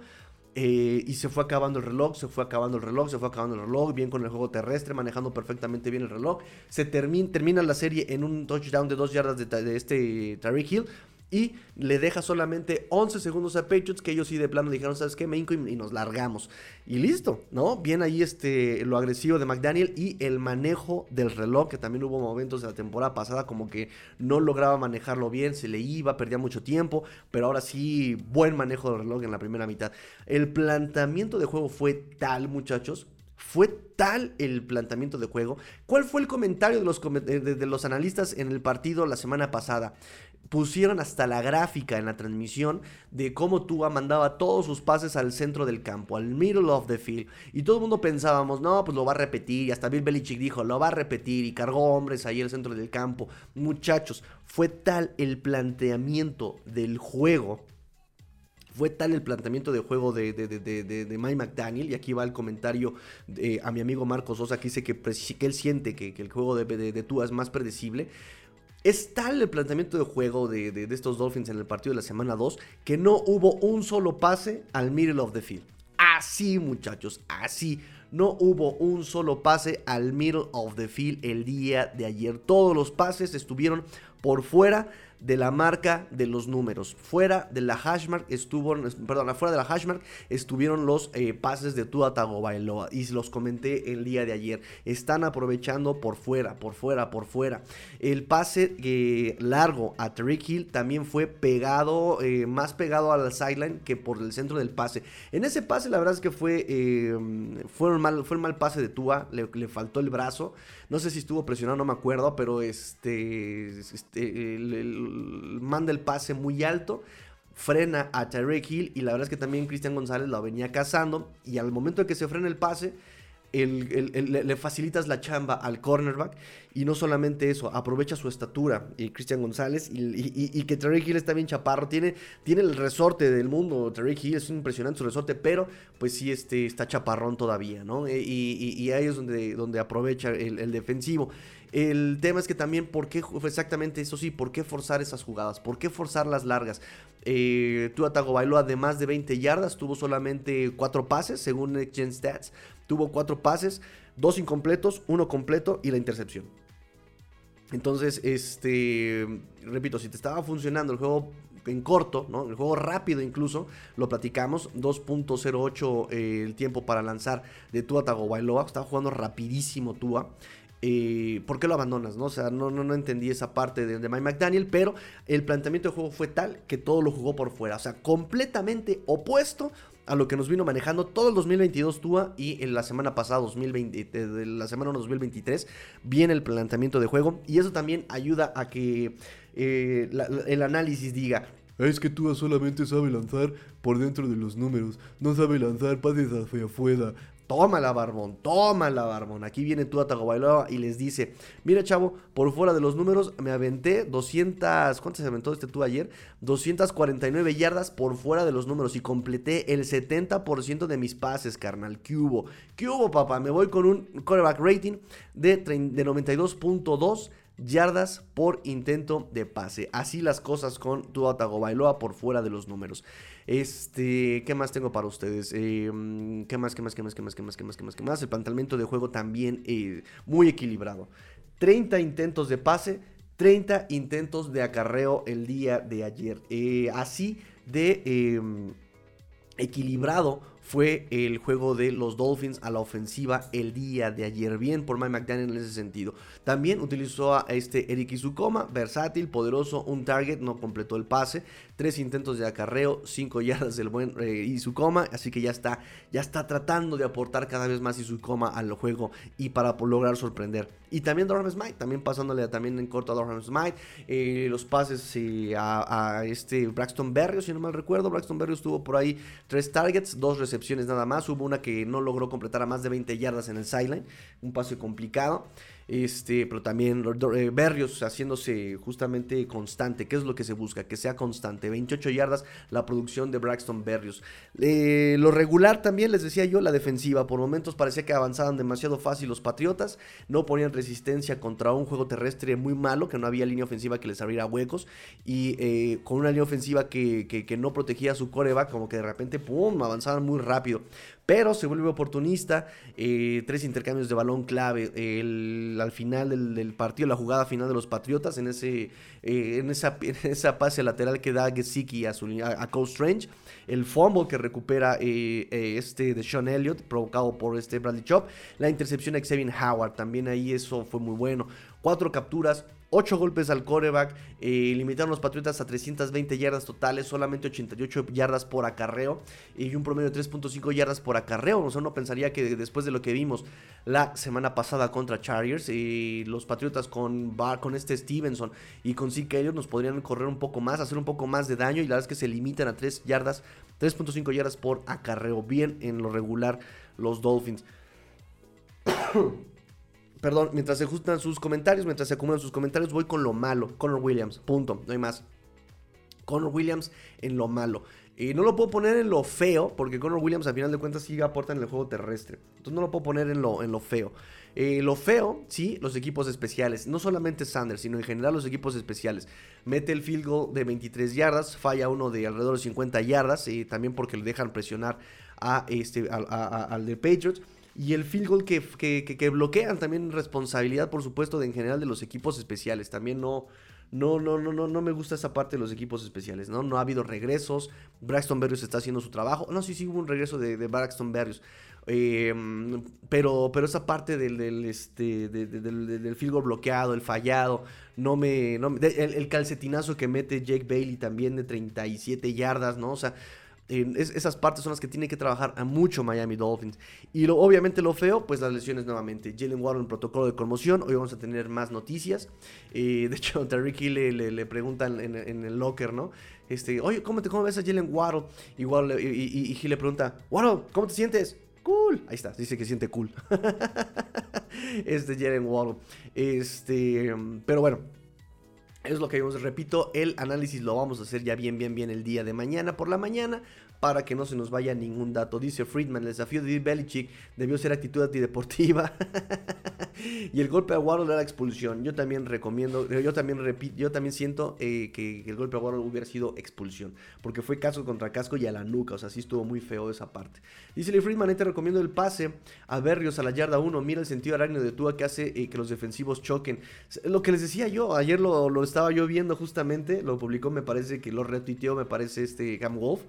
Eh, y se fue acabando el reloj, se fue acabando el reloj, se fue acabando el reloj, bien con el juego terrestre, manejando perfectamente bien el reloj. Se termina, termina la serie en un touchdown de dos yardas de, de este Tariq Hill y le deja solamente 11 segundos a Patriots que ellos sí de plano dijeron, ¿sabes qué? Me y, nos largamos. Y listo, ¿no? Bien ahí este, lo agresivo de McDaniel y el manejo del reloj, que también hubo momentos de la temporada pasada como que no lograba manejarlo bien, se le iba, perdía mucho tiempo, pero ahora sí, buen manejo del reloj en la primera mitad. El planteamiento de juego fue tal, muchachos, fue tal el planteamiento de juego. ¿Cuál fue el comentario de los, de los, analistas en el partido la semana pasada? Pusieron hasta la gráfica en la transmisión de cómo Tua mandaba todos sus pases al centro del campo, al middle of the field. Y todo el mundo pensábamos, no, pues lo va a repetir. Y hasta Bill Belichick dijo, lo va a repetir. Y cargó hombres ahí al centro del campo. Muchachos, fue tal el planteamiento del juego. Fue tal el planteamiento de juego de, Mike McDaniel, y aquí va el comentario a mi amigo Marcos Sosa, que dice que, que él siente que, que el juego de, Tua es más predecible. Es tal el planteamiento de juego de, estos Dolphins en el partido de la semana 2 que no hubo un solo pase al middle of the field. Así, muchachos, así. No hubo un solo pase al middle of the field el día de ayer. Todos los pases estuvieron por fuera de la marca de los números. Fuera de la hashmark estuvo, perdón, fuera de la hashmark estuvieron los eh, pases de Tua Tagovailoa y los comenté el día de ayer. Están aprovechando por fuera, por fuera, por fuera. El pase eh, largo a Tariq Hill también fue pegado, eh, más pegado a la sideline que por el centro del pase. En ese pase la verdad es que fue, fue, mal, fue mal pase de Tua, le, le faltó el brazo. No sé si estuvo presionado, no me acuerdo, pero este, este manda el pase muy alto frena a Tyreek Hill y la verdad es que también Cristian González lo venía cazando y al momento de que se frena el pase le facilitas la chamba al cornerback y no solamente eso, aprovecha su estatura y Cristian González y, que Terry Hill está bien chaparro, tiene, tiene el resorte del mundo, Terry Hill es impresionante su resorte, pero pues sí este, está chaparrón todavía, ¿no? E, y, ahí es donde, donde aprovecha el, defensivo. El tema es que también, ¿por qué exactamente eso sí? ¿Por qué forzar esas jugadas? ¿Por qué forzar las largas? Eh, Tua Tagovailoa de más de 20 yardas, tuvo solamente 4 pases, según Next Gen Stats. Tuvo 4 pases, 2 incompletos, 1 completo y la intercepción. Entonces, este, repito, si te estaba funcionando el juego en corto, ¿no? El juego rápido incluso, lo platicamos, 2.08 eh, el tiempo para lanzar de Tua Tagovailoa, estaba jugando rapidísimo Tua. Eh, ¿Por qué lo abandonas? No? O sea, no, no, entendí esa parte de, de, Mike McDaniel, pero el planteamiento de juego fue tal que todo lo jugó por fuera. O sea, completamente opuesto a lo que nos vino manejando todo el 2022 Tua y en la semana pasada, 2020, de la semana 2023, viene el planteamiento de juego y eso también ayuda a que eh, el análisis diga, es que Tua solamente sabe lanzar por dentro de los números, no sabe lanzar pases hacia afuera, Tómala, Barbón, tómala, Barbón. Aquí viene tú a Tagovailoa y les dice, mira, chavo, por fuera de los números me aventé 200, ¿cuántas se aventó este tú ayer? 249 yardas por fuera de los números y completé el 70% de mis pases, carnal. ¿Qué hubo? ¿Qué hubo, papá? Me voy con un quarterback rating de, de 92.2 yardas por intento de pase. Así las cosas con Tua Tagovailoa por fuera de los números. Este, ¿qué más tengo para ustedes? Em, ¿Qué más, qué más, qué más, qué más, qué más, qué más, qué más, qué más? El planteamiento de juego también eh, muy equilibrado. 30 intentos de pase, 30 intentos de acarreo el día de ayer. Eh, así de em, equilibrado fue el juego de los Dolphins a la ofensiva el día de ayer. Bien por Mike McDaniel en ese sentido. También utilizó a este Eric Izukoma, versátil, poderoso, un target, no completó el pase. Tres intentos de acarreo, cinco yardas del buen eh, Izukoma. Así que ya está, ya está tratando de aportar cada vez más Izukoma al juego y para lograr sorprender. Y también Durham Smite, también pasándole también en corto a Durham Smite. Eh, los pases eh, a, este Braxton Berrios, si no mal recuerdo. Braxton Berrios tuvo por ahí tres targets, dos recepciones nada más. Hubo una que no logró completar a más de 20 yardas en el sideline. Un pase complicado. Este, pero también eh, Berrios haciéndose justamente constante. ¿Qué es lo que se busca? Que sea constante. 28 yardas la producción de Braxton Berrios. Eh, lo regular también, les decía yo, la defensiva. Por momentos parecía que avanzaban demasiado fácil los Patriotas. No ponían resistencia contra un juego terrestre muy malo, que no había línea ofensiva que les abriera huecos. Y eh, con una línea ofensiva que, que, no protegía su coreback, como que de repente, ¡pum!, avanzaban muy rápido pero se vuelve oportunista. Eh, tres intercambios de balón clave al final del, partido, la jugada final de los Patriotas, en ese, eh, en esa, esa, pase lateral que da Gesicki a, su, a, Cole Strange. El fumble que recupera eh, este de Sean Elliott, provocado por este Bradley Chop. La intercepción a Xavier Howard, también ahí eso fue muy bueno. Cuatro capturas, 8 golpes al coreback, eh, limitaron los Patriotas a 320 yardas totales, solamente 88 yardas por acarreo y un promedio de 3.5 yardas por acarreo. O sea, uno pensaría que después de lo que vimos la semana pasada contra Chargers, y los Patriotas con, Bar, con este Stevenson y con Zeke Elliott nos podrían correr un poco más, hacer un poco más de daño y la verdad es que se limitan a 3 yardas, 3.5 yardas por acarreo. Bien en lo regular los Dolphins. Perdón, mientras se ajustan sus comentarios, mientras se acumulan sus comentarios, voy con lo malo. Connor Williams, punto, no hay más. Connor Williams en lo malo. Y no lo puedo poner en lo feo, porque Connor Williams al final de cuentas sí aporta en el juego terrestre. Entonces no lo puedo poner en lo, en lo feo. Eh, lo feo, sí, los equipos especiales. No solamente Sanders, sino en general los equipos especiales. Mete el field goal de 23 yardas, falla uno de alrededor de 50 yardas, y también porque le dejan presionar a este, al de Patriots y el field goal que, que, bloquean también responsabilidad, por supuesto, de en general de los equipos especiales. También no, no, no, no, no, no me gusta esa parte de los equipos especiales, ¿no? No ha habido regresos. Braxton Berrios está haciendo su trabajo. No, sí, sí hubo un regreso de, de Braxton Berrios. Em, pero, pero esa parte del, del, este, del, field goal bloqueado, el fallado, no me. el, el, calcetinazo que mete Jake Bailey también de 37 yardas, ¿no? O sea esas partes son las que tiene que trabajar a mucho Miami Dolphins. Y lo, obviamente lo feo, pues las lesiones nuevamente. Jalen Waddle en protocolo de conmoción. Hoy vamos a tener más noticias. Eh, de hecho, Terry Hill le, le, preguntan en, el locker, ¿no? Este, oye, ¿cómo, te, cómo ves a Jalen Waddle? Igual, y, y, y, le pregunta, Waddle, ¿cómo te sientes? Cool. Ahí está, dice que siente cool. este Jalen Waddle. Este, pero bueno, es lo que vimos, repito, el análisis lo vamos a hacer ya bien, bien, bien el día de mañana. Por la mañana para que no se nos vaya ningún dato. Dice Friedman, el desafío de Belichick debió ser actitud antideportiva. y el golpe a Waddle era la expulsión. Yo también recomiendo, yo también repito, yo también siento eh, que, el golpe a Waddle hubiera sido expulsión. Porque fue casco contra casco y a la nuca. O sea, sí estuvo muy feo esa parte. Dice Lee Friedman, te recomiendo el pase a Berrios a la yarda 1. Mira el sentido arácnido de Tua que hace eh, que los defensivos choquen. Lo que les decía yo, ayer lo, estaba yo viendo justamente. Lo publicó, me parece que lo retuiteó, me parece este Cam Wolf.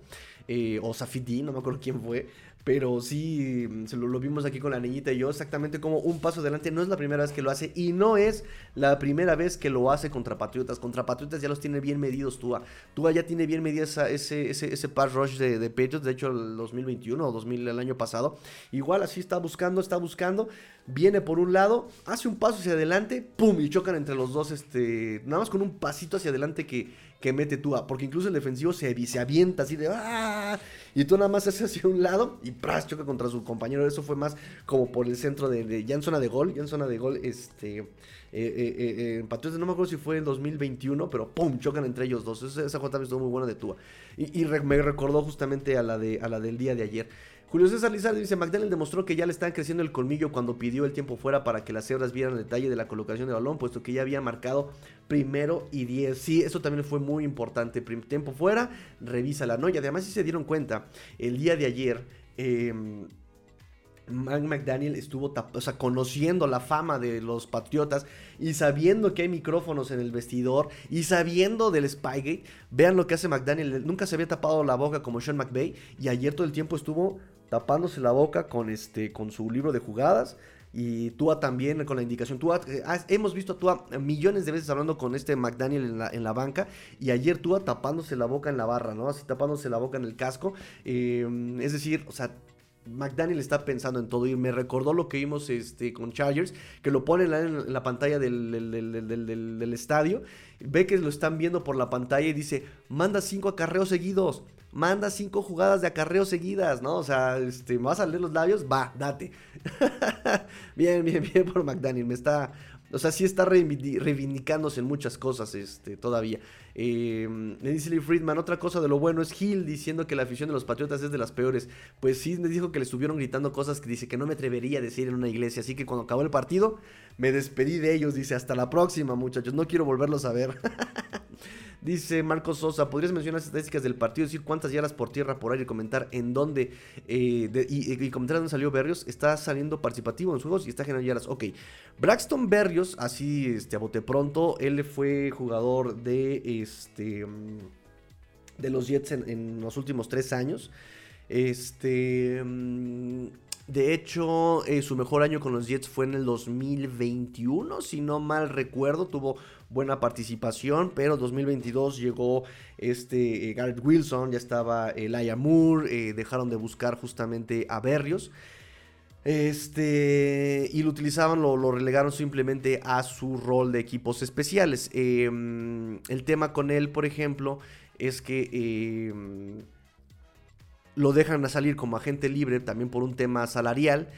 Eh, o Safidi, no me acuerdo quién fue, pero sí se lo, vimos aquí con la niñita y yo, exactamente como un paso adelante. No es la primera vez que lo hace y no es la primera vez que lo hace contra Patriotas. Contra Patriotas ya los tiene bien medidos Tua. Tua ya tiene bien medido ese, ese, ese pass rush de, de Patriots, de hecho el 2021 o 2000 el año pasado. Igual así está buscando, está buscando. Viene por un lado, hace un paso hacia adelante, ¡pum! Y chocan entre los dos, este, nada más con un pasito hacia adelante que que mete Tua. Porque incluso el defensivo se, se avienta así de ¡ah! Y tú nada más haces hacia un lado y ¡pras! choca contra su compañero. Eso fue más como por el centro de, ya en zona de gol. Ya en zona de gol, este. Eh, eh, eh, no me acuerdo si fue en 2021, pero ¡pum! chocan entre ellos dos. Esa, esa jugada estuvo muy buena de Tua. Y, me recordó justamente a la, de, a la del día de ayer. Julio César Lizardo dice, McDaniel demostró que ya le están creciendo el colmillo cuando pidió el tiempo fuera para que las cebras vieran el detalle de la colocación de balón, puesto que ya había marcado primero y diez. Sí, eso también fue muy importante. Tiempo fuera, revisa la no. Y además si se dieron cuenta, el día de ayer... Em, Mike McDaniel estuvo conociendo la fama de los Patriotas y sabiendo que hay micrófonos en el vestidor y sabiendo del Spygate. Vean lo que hace McDaniel. Nunca se había tapado la boca como Sean McVay y ayer todo el tiempo estuvo tapándose la boca con, este, con su libro de jugadas. Y Tua también con la indicación. Tua, eh, hemos visto a Tua millones de veces hablando con este McDaniel en la, en la, banca. Y ayer Tua tapándose la boca en la barra, ¿no? Así tapándose la boca en el casco. Eh, es decir, o sea, McDaniel está pensando en todo y me recordó lo que vimos este, con Chargers, que lo ponen en la pantalla del, del, estadio, ve que lo están viendo por la pantalla y dice, manda cinco acarreos seguidos, manda cinco jugadas de acarreo seguidas, ¿no? O sea, este, ¿me vas a leer los labios? Va, date. bien, bien, bien por McDaniel, me está, o sea, sí está reivindicándose en muchas cosas este, todavía. Eh, dice Lee Friedman, otra cosa de lo bueno es Hill diciendo que la afición de los Patriotas es de las peores. Pues sí, me dijo que le estuvieron gritando cosas que dice que no me atrevería a decir en una iglesia. Así que cuando acabó el partido, me despedí de ellos. Dice, hasta la próxima muchachos, no quiero volverlos a ver. Dice Marcos Sosa, ¿podrías mencionar las estadísticas del partido? Decir cuántas yardas por tierra, por aire, comentar en dónde eh, y, comentar dónde salió Berrios. Está saliendo participativo en los juegos y está generando yardas. Ok, Braxton Berrios, así este, a bote pronto, él fue jugador de, este, de los Jets en, los últimos tres años. Este... Mm, de hecho, eh, su mejor año con los Jets fue en el 2021, si no mal recuerdo, tuvo buena participación, pero 2022 llegó este eh, Garrett Wilson, ya estaba Elijah Moore, eh, dejaron de buscar justamente a Berrios. Este, y lo utilizaban, lo, relegaron simplemente a su rol de equipos especiales. Em, el tema con él, por ejemplo, es que em, lo dejan a salir como agente libre también por un tema salarial.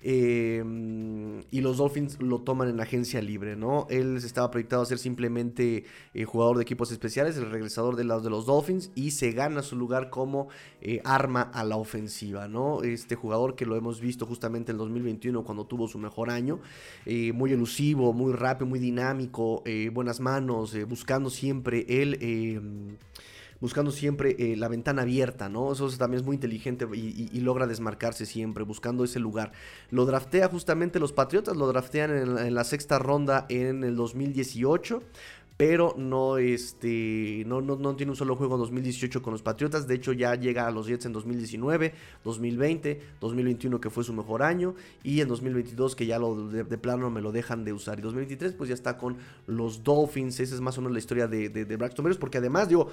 Em, y los Dolphins lo toman en agencia libre, ¿no? Él estaba proyectado a ser simplemente eh, jugador de equipos especiales, el regresador de los, de los Dolphins, y se gana su lugar como eh, arma a la ofensiva, ¿no? Este jugador que lo hemos visto justamente en 2021 cuando tuvo su mejor año, eh, muy elusivo, muy rápido, muy dinámico, buenas manos, buscando siempre él buscando siempre eh, la ventana abierta, ¿no? Eso también es muy inteligente y, logra desmarcarse siempre, buscando ese lugar. Lo draftea justamente los Patriotas, lo draftean en, la sexta ronda en el 2018 pero no, este, no, no, no, tiene un solo juego en 2018 con los Patriotas. De hecho, ya llega a los Jets en 2019, 2020, 2021 que fue su mejor año y en 2022 que ya lo de, plano me lo dejan de usar. Y 2023 pues ya está con los Dolphins. Esa es más o menos la historia de, de, de Braxton Berrios porque además, digo,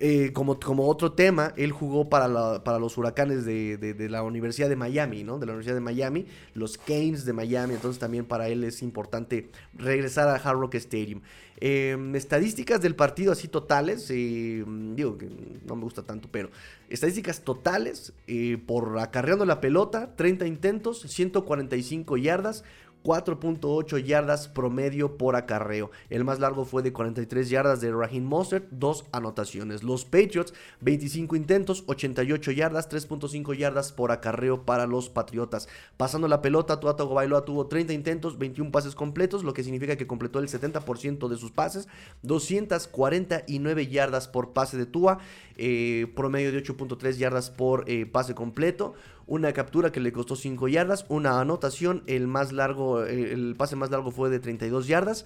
eh, como, como otro tema, él jugó para, para los huracanes de, la Universidad de Miami, ¿no? De la Universidad de Miami, los Canes de Miami, entonces también para él es importante regresar a Hard Rock Stadium. Em, estadísticas del partido así totales, eh, digo que no me gusta tanto, pero estadísticas totales eh, por acarreando la pelota, 30 intentos, 145 yardas, 4.8 yardas promedio por acarreo. El más largo fue de 43 yardas de Raheem Mostert, dos anotaciones. Los Patriots, 25 intentos, 88 yardas, 3.5 yardas por acarreo para los Patriotas. Pasando la pelota, Tua Bailoa tuvo 30 intentos, 21 pases completos, lo que significa que completó el 70% de sus pases, 249 yardas por pase de Tua, eh, promedio de 8.3 yardas por eh, pase completo una captura que le costó 5 yardas, una anotación, el más largo, el pase más largo fue de 32 yardas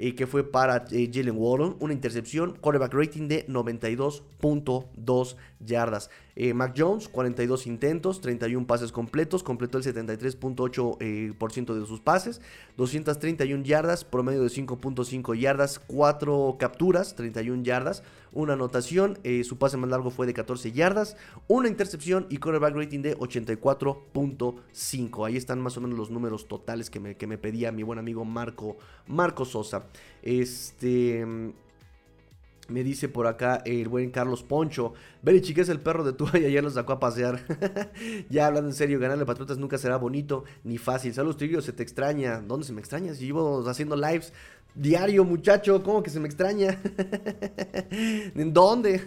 eh, que fue para eh, Jalen Warren, una intercepción, quarterback rating de 92.2 yardas. Eh, Mac Jones, 42 intentos, 31 pases completos, completó el 73.8% de sus pases, 231 yardas, promedio de 5.5 yardas, 4 capturas, 31 yardas, una anotación, su pase más largo fue de 14 yardas, una intercepción y quarterback rating de 84.5. Ahí están más o menos los números totales que me, que me pedía mi buen amigo Marco, Marco Sosa. Este. Me dice por acá el buen Carlos Poncho. Belichick es el perro de tu y ayer lo sacó a pasear. ya hablando en serio, ganarle Patriotas nunca será bonito ni fácil. Saludos, Trivio, se te extraña. ¿Dónde se me extraña? Si llevo haciendo lives diario, muchacho. ¿Cómo que se me extraña? ¿En dónde?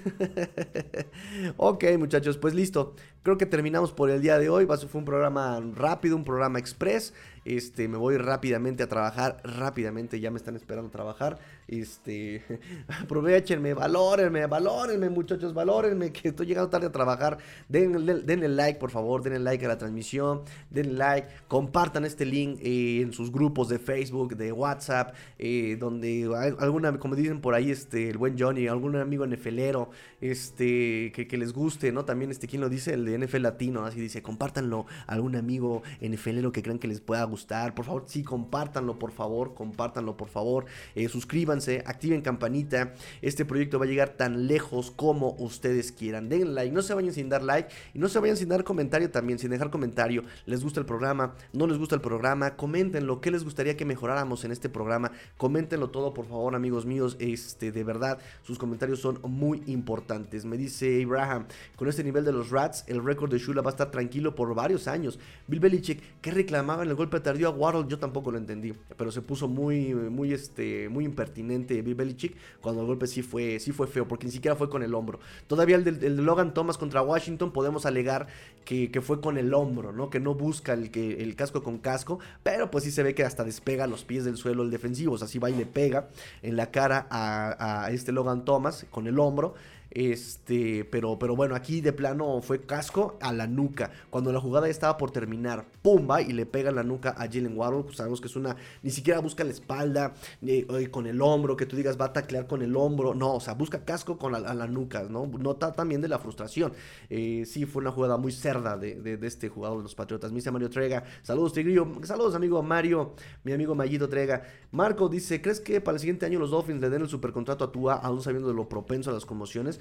ok, muchachos, pues listo. Creo que terminamos por el día de hoy. Fue un programa rápido, un programa express. Este, me voy rápidamente a trabajar, rápidamente ya me están esperando a trabajar. Este, aprovechenme, valórenme, valórenme, muchachos, valórenme, que estoy llegando tarde a trabajar. Den, denle like, por favor, denle like a la transmisión, denle like, compartan este link eh, en sus grupos de Facebook, de WhatsApp, eh, donde alguna, como dicen por ahí, este, el buen Johnny, algún amigo NFLero, este, que, que les guste, ¿no? También, este, ¿quién lo dice? El de NFL Latino, así dice, compártanlo a algún amigo NFLero que crean que les pueda gustar. Por favor, sí, compártanlo, por favor, compártanlo, por favor. Eh, suscríbanse, activen campanita. Este proyecto va a llegar tan lejos como ustedes quieran. Den like, no se vayan sin dar like y no se vayan sin dar comentario también, sin dejar comentario. ¿Les gusta el programa? ¿No les gusta el programa? Coméntenlo, ¿qué les gustaría que mejoráramos en este programa? Coméntenlo todo, por favor, amigos míos. Este, de verdad, sus comentarios son muy importantes. Me dice Abraham, con este nivel de los Rats, el récord de Shula va a estar tranquilo por varios años. Bill Belichick, ¿qué reclamaba en el golpe tardío a Waddle? Yo tampoco lo entendí, pero se puso muy, muy, este, muy impertinente Bill Belichick cuando el golpe sí fue, sí fue feo, porque ni siquiera fue con el hombro. Todavía el de, Logan Thomas contra Washington podemos alegar que, fue con el hombro, ¿no? Que no busca el, que, el casco con casco, pero pues sí se ve que hasta despega los pies del suelo el defensivo, o sea, va y le pega en la cara a este Logan Thomas con el hombro. Este, pero, pero bueno, aquí de plano fue casco a la nuca. Cuando la jugada ya estaba por terminar, pumba, y le pega la nuca a Jalen Waddle. Pues sabemos que es una. Ni siquiera busca la espalda, ni, con el hombro, que tú digas va a taclear con el hombro. No, o sea, busca casco con la, a la nuca, ¿no? Nota también de la frustración. Eh, sí, fue una jugada muy cerda de, este jugador de los Patriotas. Misa Mario Trega. Saludos, Tigrillo. Saludos, amigo Mario. Mi amigo Mayito Trega. Marco dice: ¿Crees que para el siguiente año los Dolphins le den el supercontrato a Tua, aún sabiendo de lo propenso a las conmociones?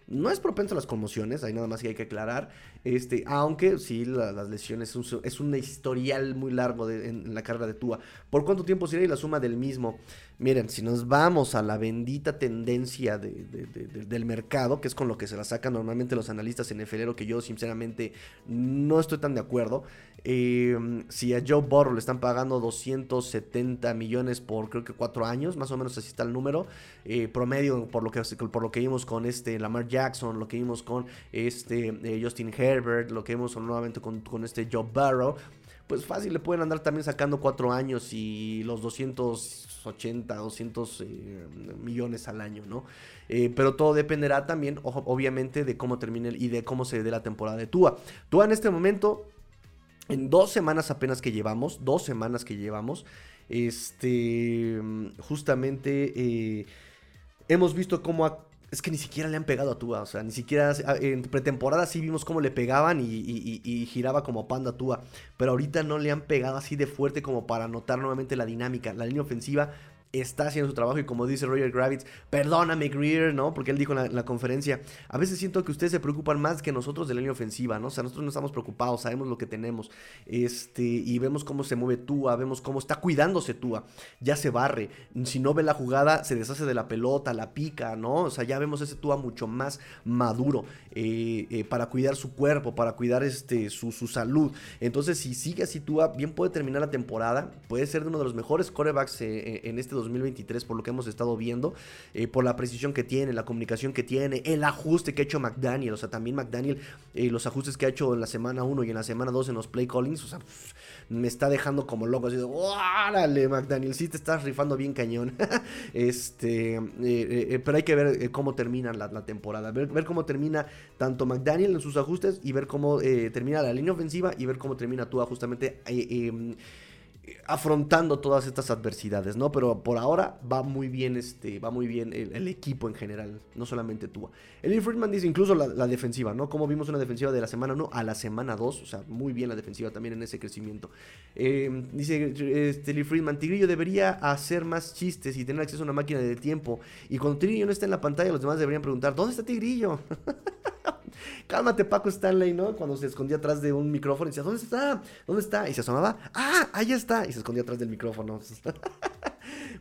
No es propenso a las conmociones, hay nada más que hay que aclarar. Este, aunque sí, las lesiones es un, historial muy largo en, la carrera de Tua. ¿Por cuánto tiempo sería la suma del mismo? Miren, si nos vamos a la bendita tendencia del mercado, que es con lo que se la sacan normalmente los analistas en febrero, que yo sinceramente no estoy tan de acuerdo. Em, si a Joe Burrow le están pagando 270 millones por creo que 4 años, más o menos así está el número, eh, promedio por lo, que, por lo que vimos con este Lamar Jackson, lo que vimos con este eh, Justin Herbert, lo que vimos nuevamente con, este Joe Burrow, pues fácil le pueden andar también sacando 4 años y los 280, 200 eh, millones al año, ¿no? pero todo dependerá también, obviamente, de cómo termine y de cómo se dé la temporada de Tua. Tua en este momento en dos semanas apenas que llevamos, dos semanas que llevamos, este, justamente eh, hemos visto cómo es que ni siquiera le han pegado a Tua, o sea, ni siquiera en pretemporada sí vimos cómo le pegaban y, giraba como panda Tua, pero ahorita no le han pegado así de fuerte como para notar nuevamente la dinámica. La línea ofensiva está haciendo su trabajo y como dice Roger Gravitz, perdóname Greer, ¿no? Porque él dijo en la, conferencia, a veces siento que ustedes se preocupan más que nosotros de la línea ofensiva, ¿no? O sea, nosotros no estamos preocupados, sabemos lo que tenemos, este, y vemos cómo se mueve Tua, vemos cómo está cuidándose Tua, ya se barre, si no ve la jugada, se deshace de la pelota, la pica, ¿no? O sea, ya vemos ese Tua mucho más maduro eh, eh, para cuidar su cuerpo, para cuidar este, su, su salud. Entonces, si sigue así Tua, bien puede terminar la temporada, puede ser uno de los mejores corebacks eh, en este 2023 por lo que hemos estado viendo, eh, por la precisión que tiene, la comunicación que tiene, el ajuste que ha hecho McDaniel, o sea, también McDaniel, eh, los ajustes que ha hecho en la semana 1 y en la semana 2 en los play callings, o sea, me está dejando como loco, así de, ¡órale, McDaniel! Sí te estás rifando bien cañón. este, eh, pero hay que ver cómo termina la, temporada, ver, ver, cómo termina tanto McDaniel en sus ajustes y ver cómo termina la línea ofensiva y ver cómo termina tú justamente em, afrontando todas estas adversidades, ¿no? Pero por ahora va muy bien, este, va muy bien el, equipo en general, no solamente tú. El Friedman dice incluso la, defensiva, ¿no? Como vimos una defensiva de la semana 1 a la semana 2, o sea, muy bien la defensiva también en ese crecimiento. Eh, dice este, Lee Friedman, Tigrillo debería hacer más chistes y tener acceso a una máquina de tiempo. Y cuando Tigrillo no está en la pantalla, los demás deberían preguntar, ¿dónde está Tigrillo? Cálmate, Paco Stanley, ¿no? Cuando se escondía atrás de un micrófono y decía, ¿dónde está? ¿Dónde está? Y se asomaba, ¡ah! Ahí está. Y se escondía atrás del micrófono.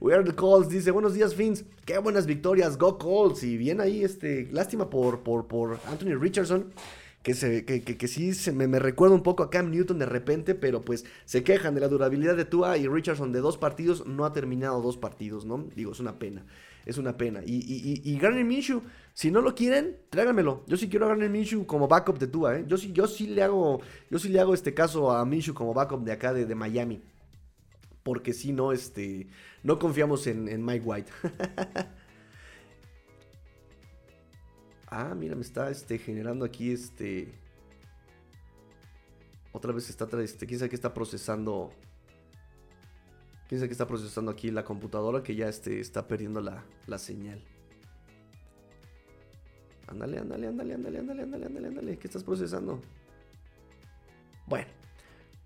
We are the Colts, dice, buenos días, Fins. Qué buenas victorias, go Colts. Y bien ahí, este, lástima por, por, por Anthony Richardson. Que, se, que, que, sí se me, me, recuerda un poco a Cam Newton de repente, pero pues se quejan de la durabilidad de Tua y Richardson de dos partidos, no ha terminado dos partidos, ¿no? Digo, es una pena es una pena. Y, y, y, Garner Minshew, si no lo quieren, tráiganmelo. Yo sí quiero a Garner Minshew como backup de Tua, ¿eh? Yo sí, yo sí le hago, yo sí le hago este caso a Minshew como backup de acá de, Miami. porque si no, este, no confiamos en, en Mike White. ah, mira, me está este, generando aquí este... Otra vez está, este, quién sabe qué está procesando quién sabe qué está procesando aquí la computadora que ya este, está perdiendo la, la señal. Ándale, ándale, ándale, ándale, ándale, ándale, ándale. ¿Qué estás procesando? Bueno,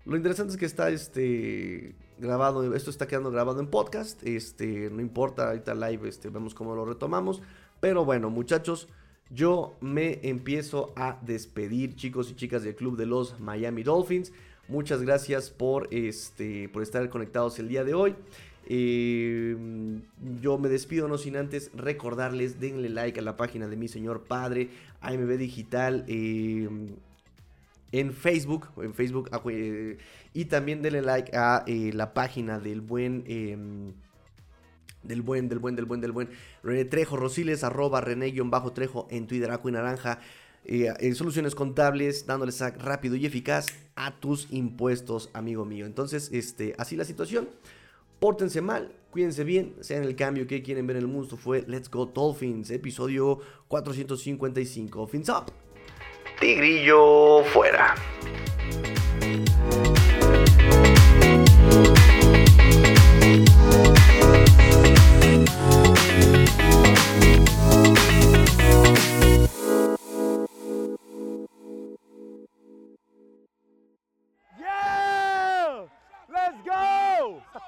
lo interesante es que está este grabado, esto está quedando grabado en podcast. Este, no importa, ahorita live, este, vemos cómo lo retomamos. Pero bueno, muchachos, yo me empiezo a despedir, chicos y chicas del club de los Miami Dolphins. Muchas gracias por, este, por estar conectados el día de hoy. Eh, yo me despido no sin antes recordarles, denle like a la página de mi señor padre, AMB Digital. Eh, en Facebook, en Facebook ah, y también denle like a eh, la página del buen em, del buen, del buen, del buen, del buen René Trejo Rosiles, arroba René-Trejo en Twitter, Acu y Naranja, en soluciones contables, dándoles rápido y eficaz a tus impuestos, amigo mío. Entonces, este, así la situación. Pórtense mal, cuídense bien, sean el cambio que quieren ver en el mundo. Fue Let's Go Dolphins, episodio 455. Fins up. Tigrillo fuera.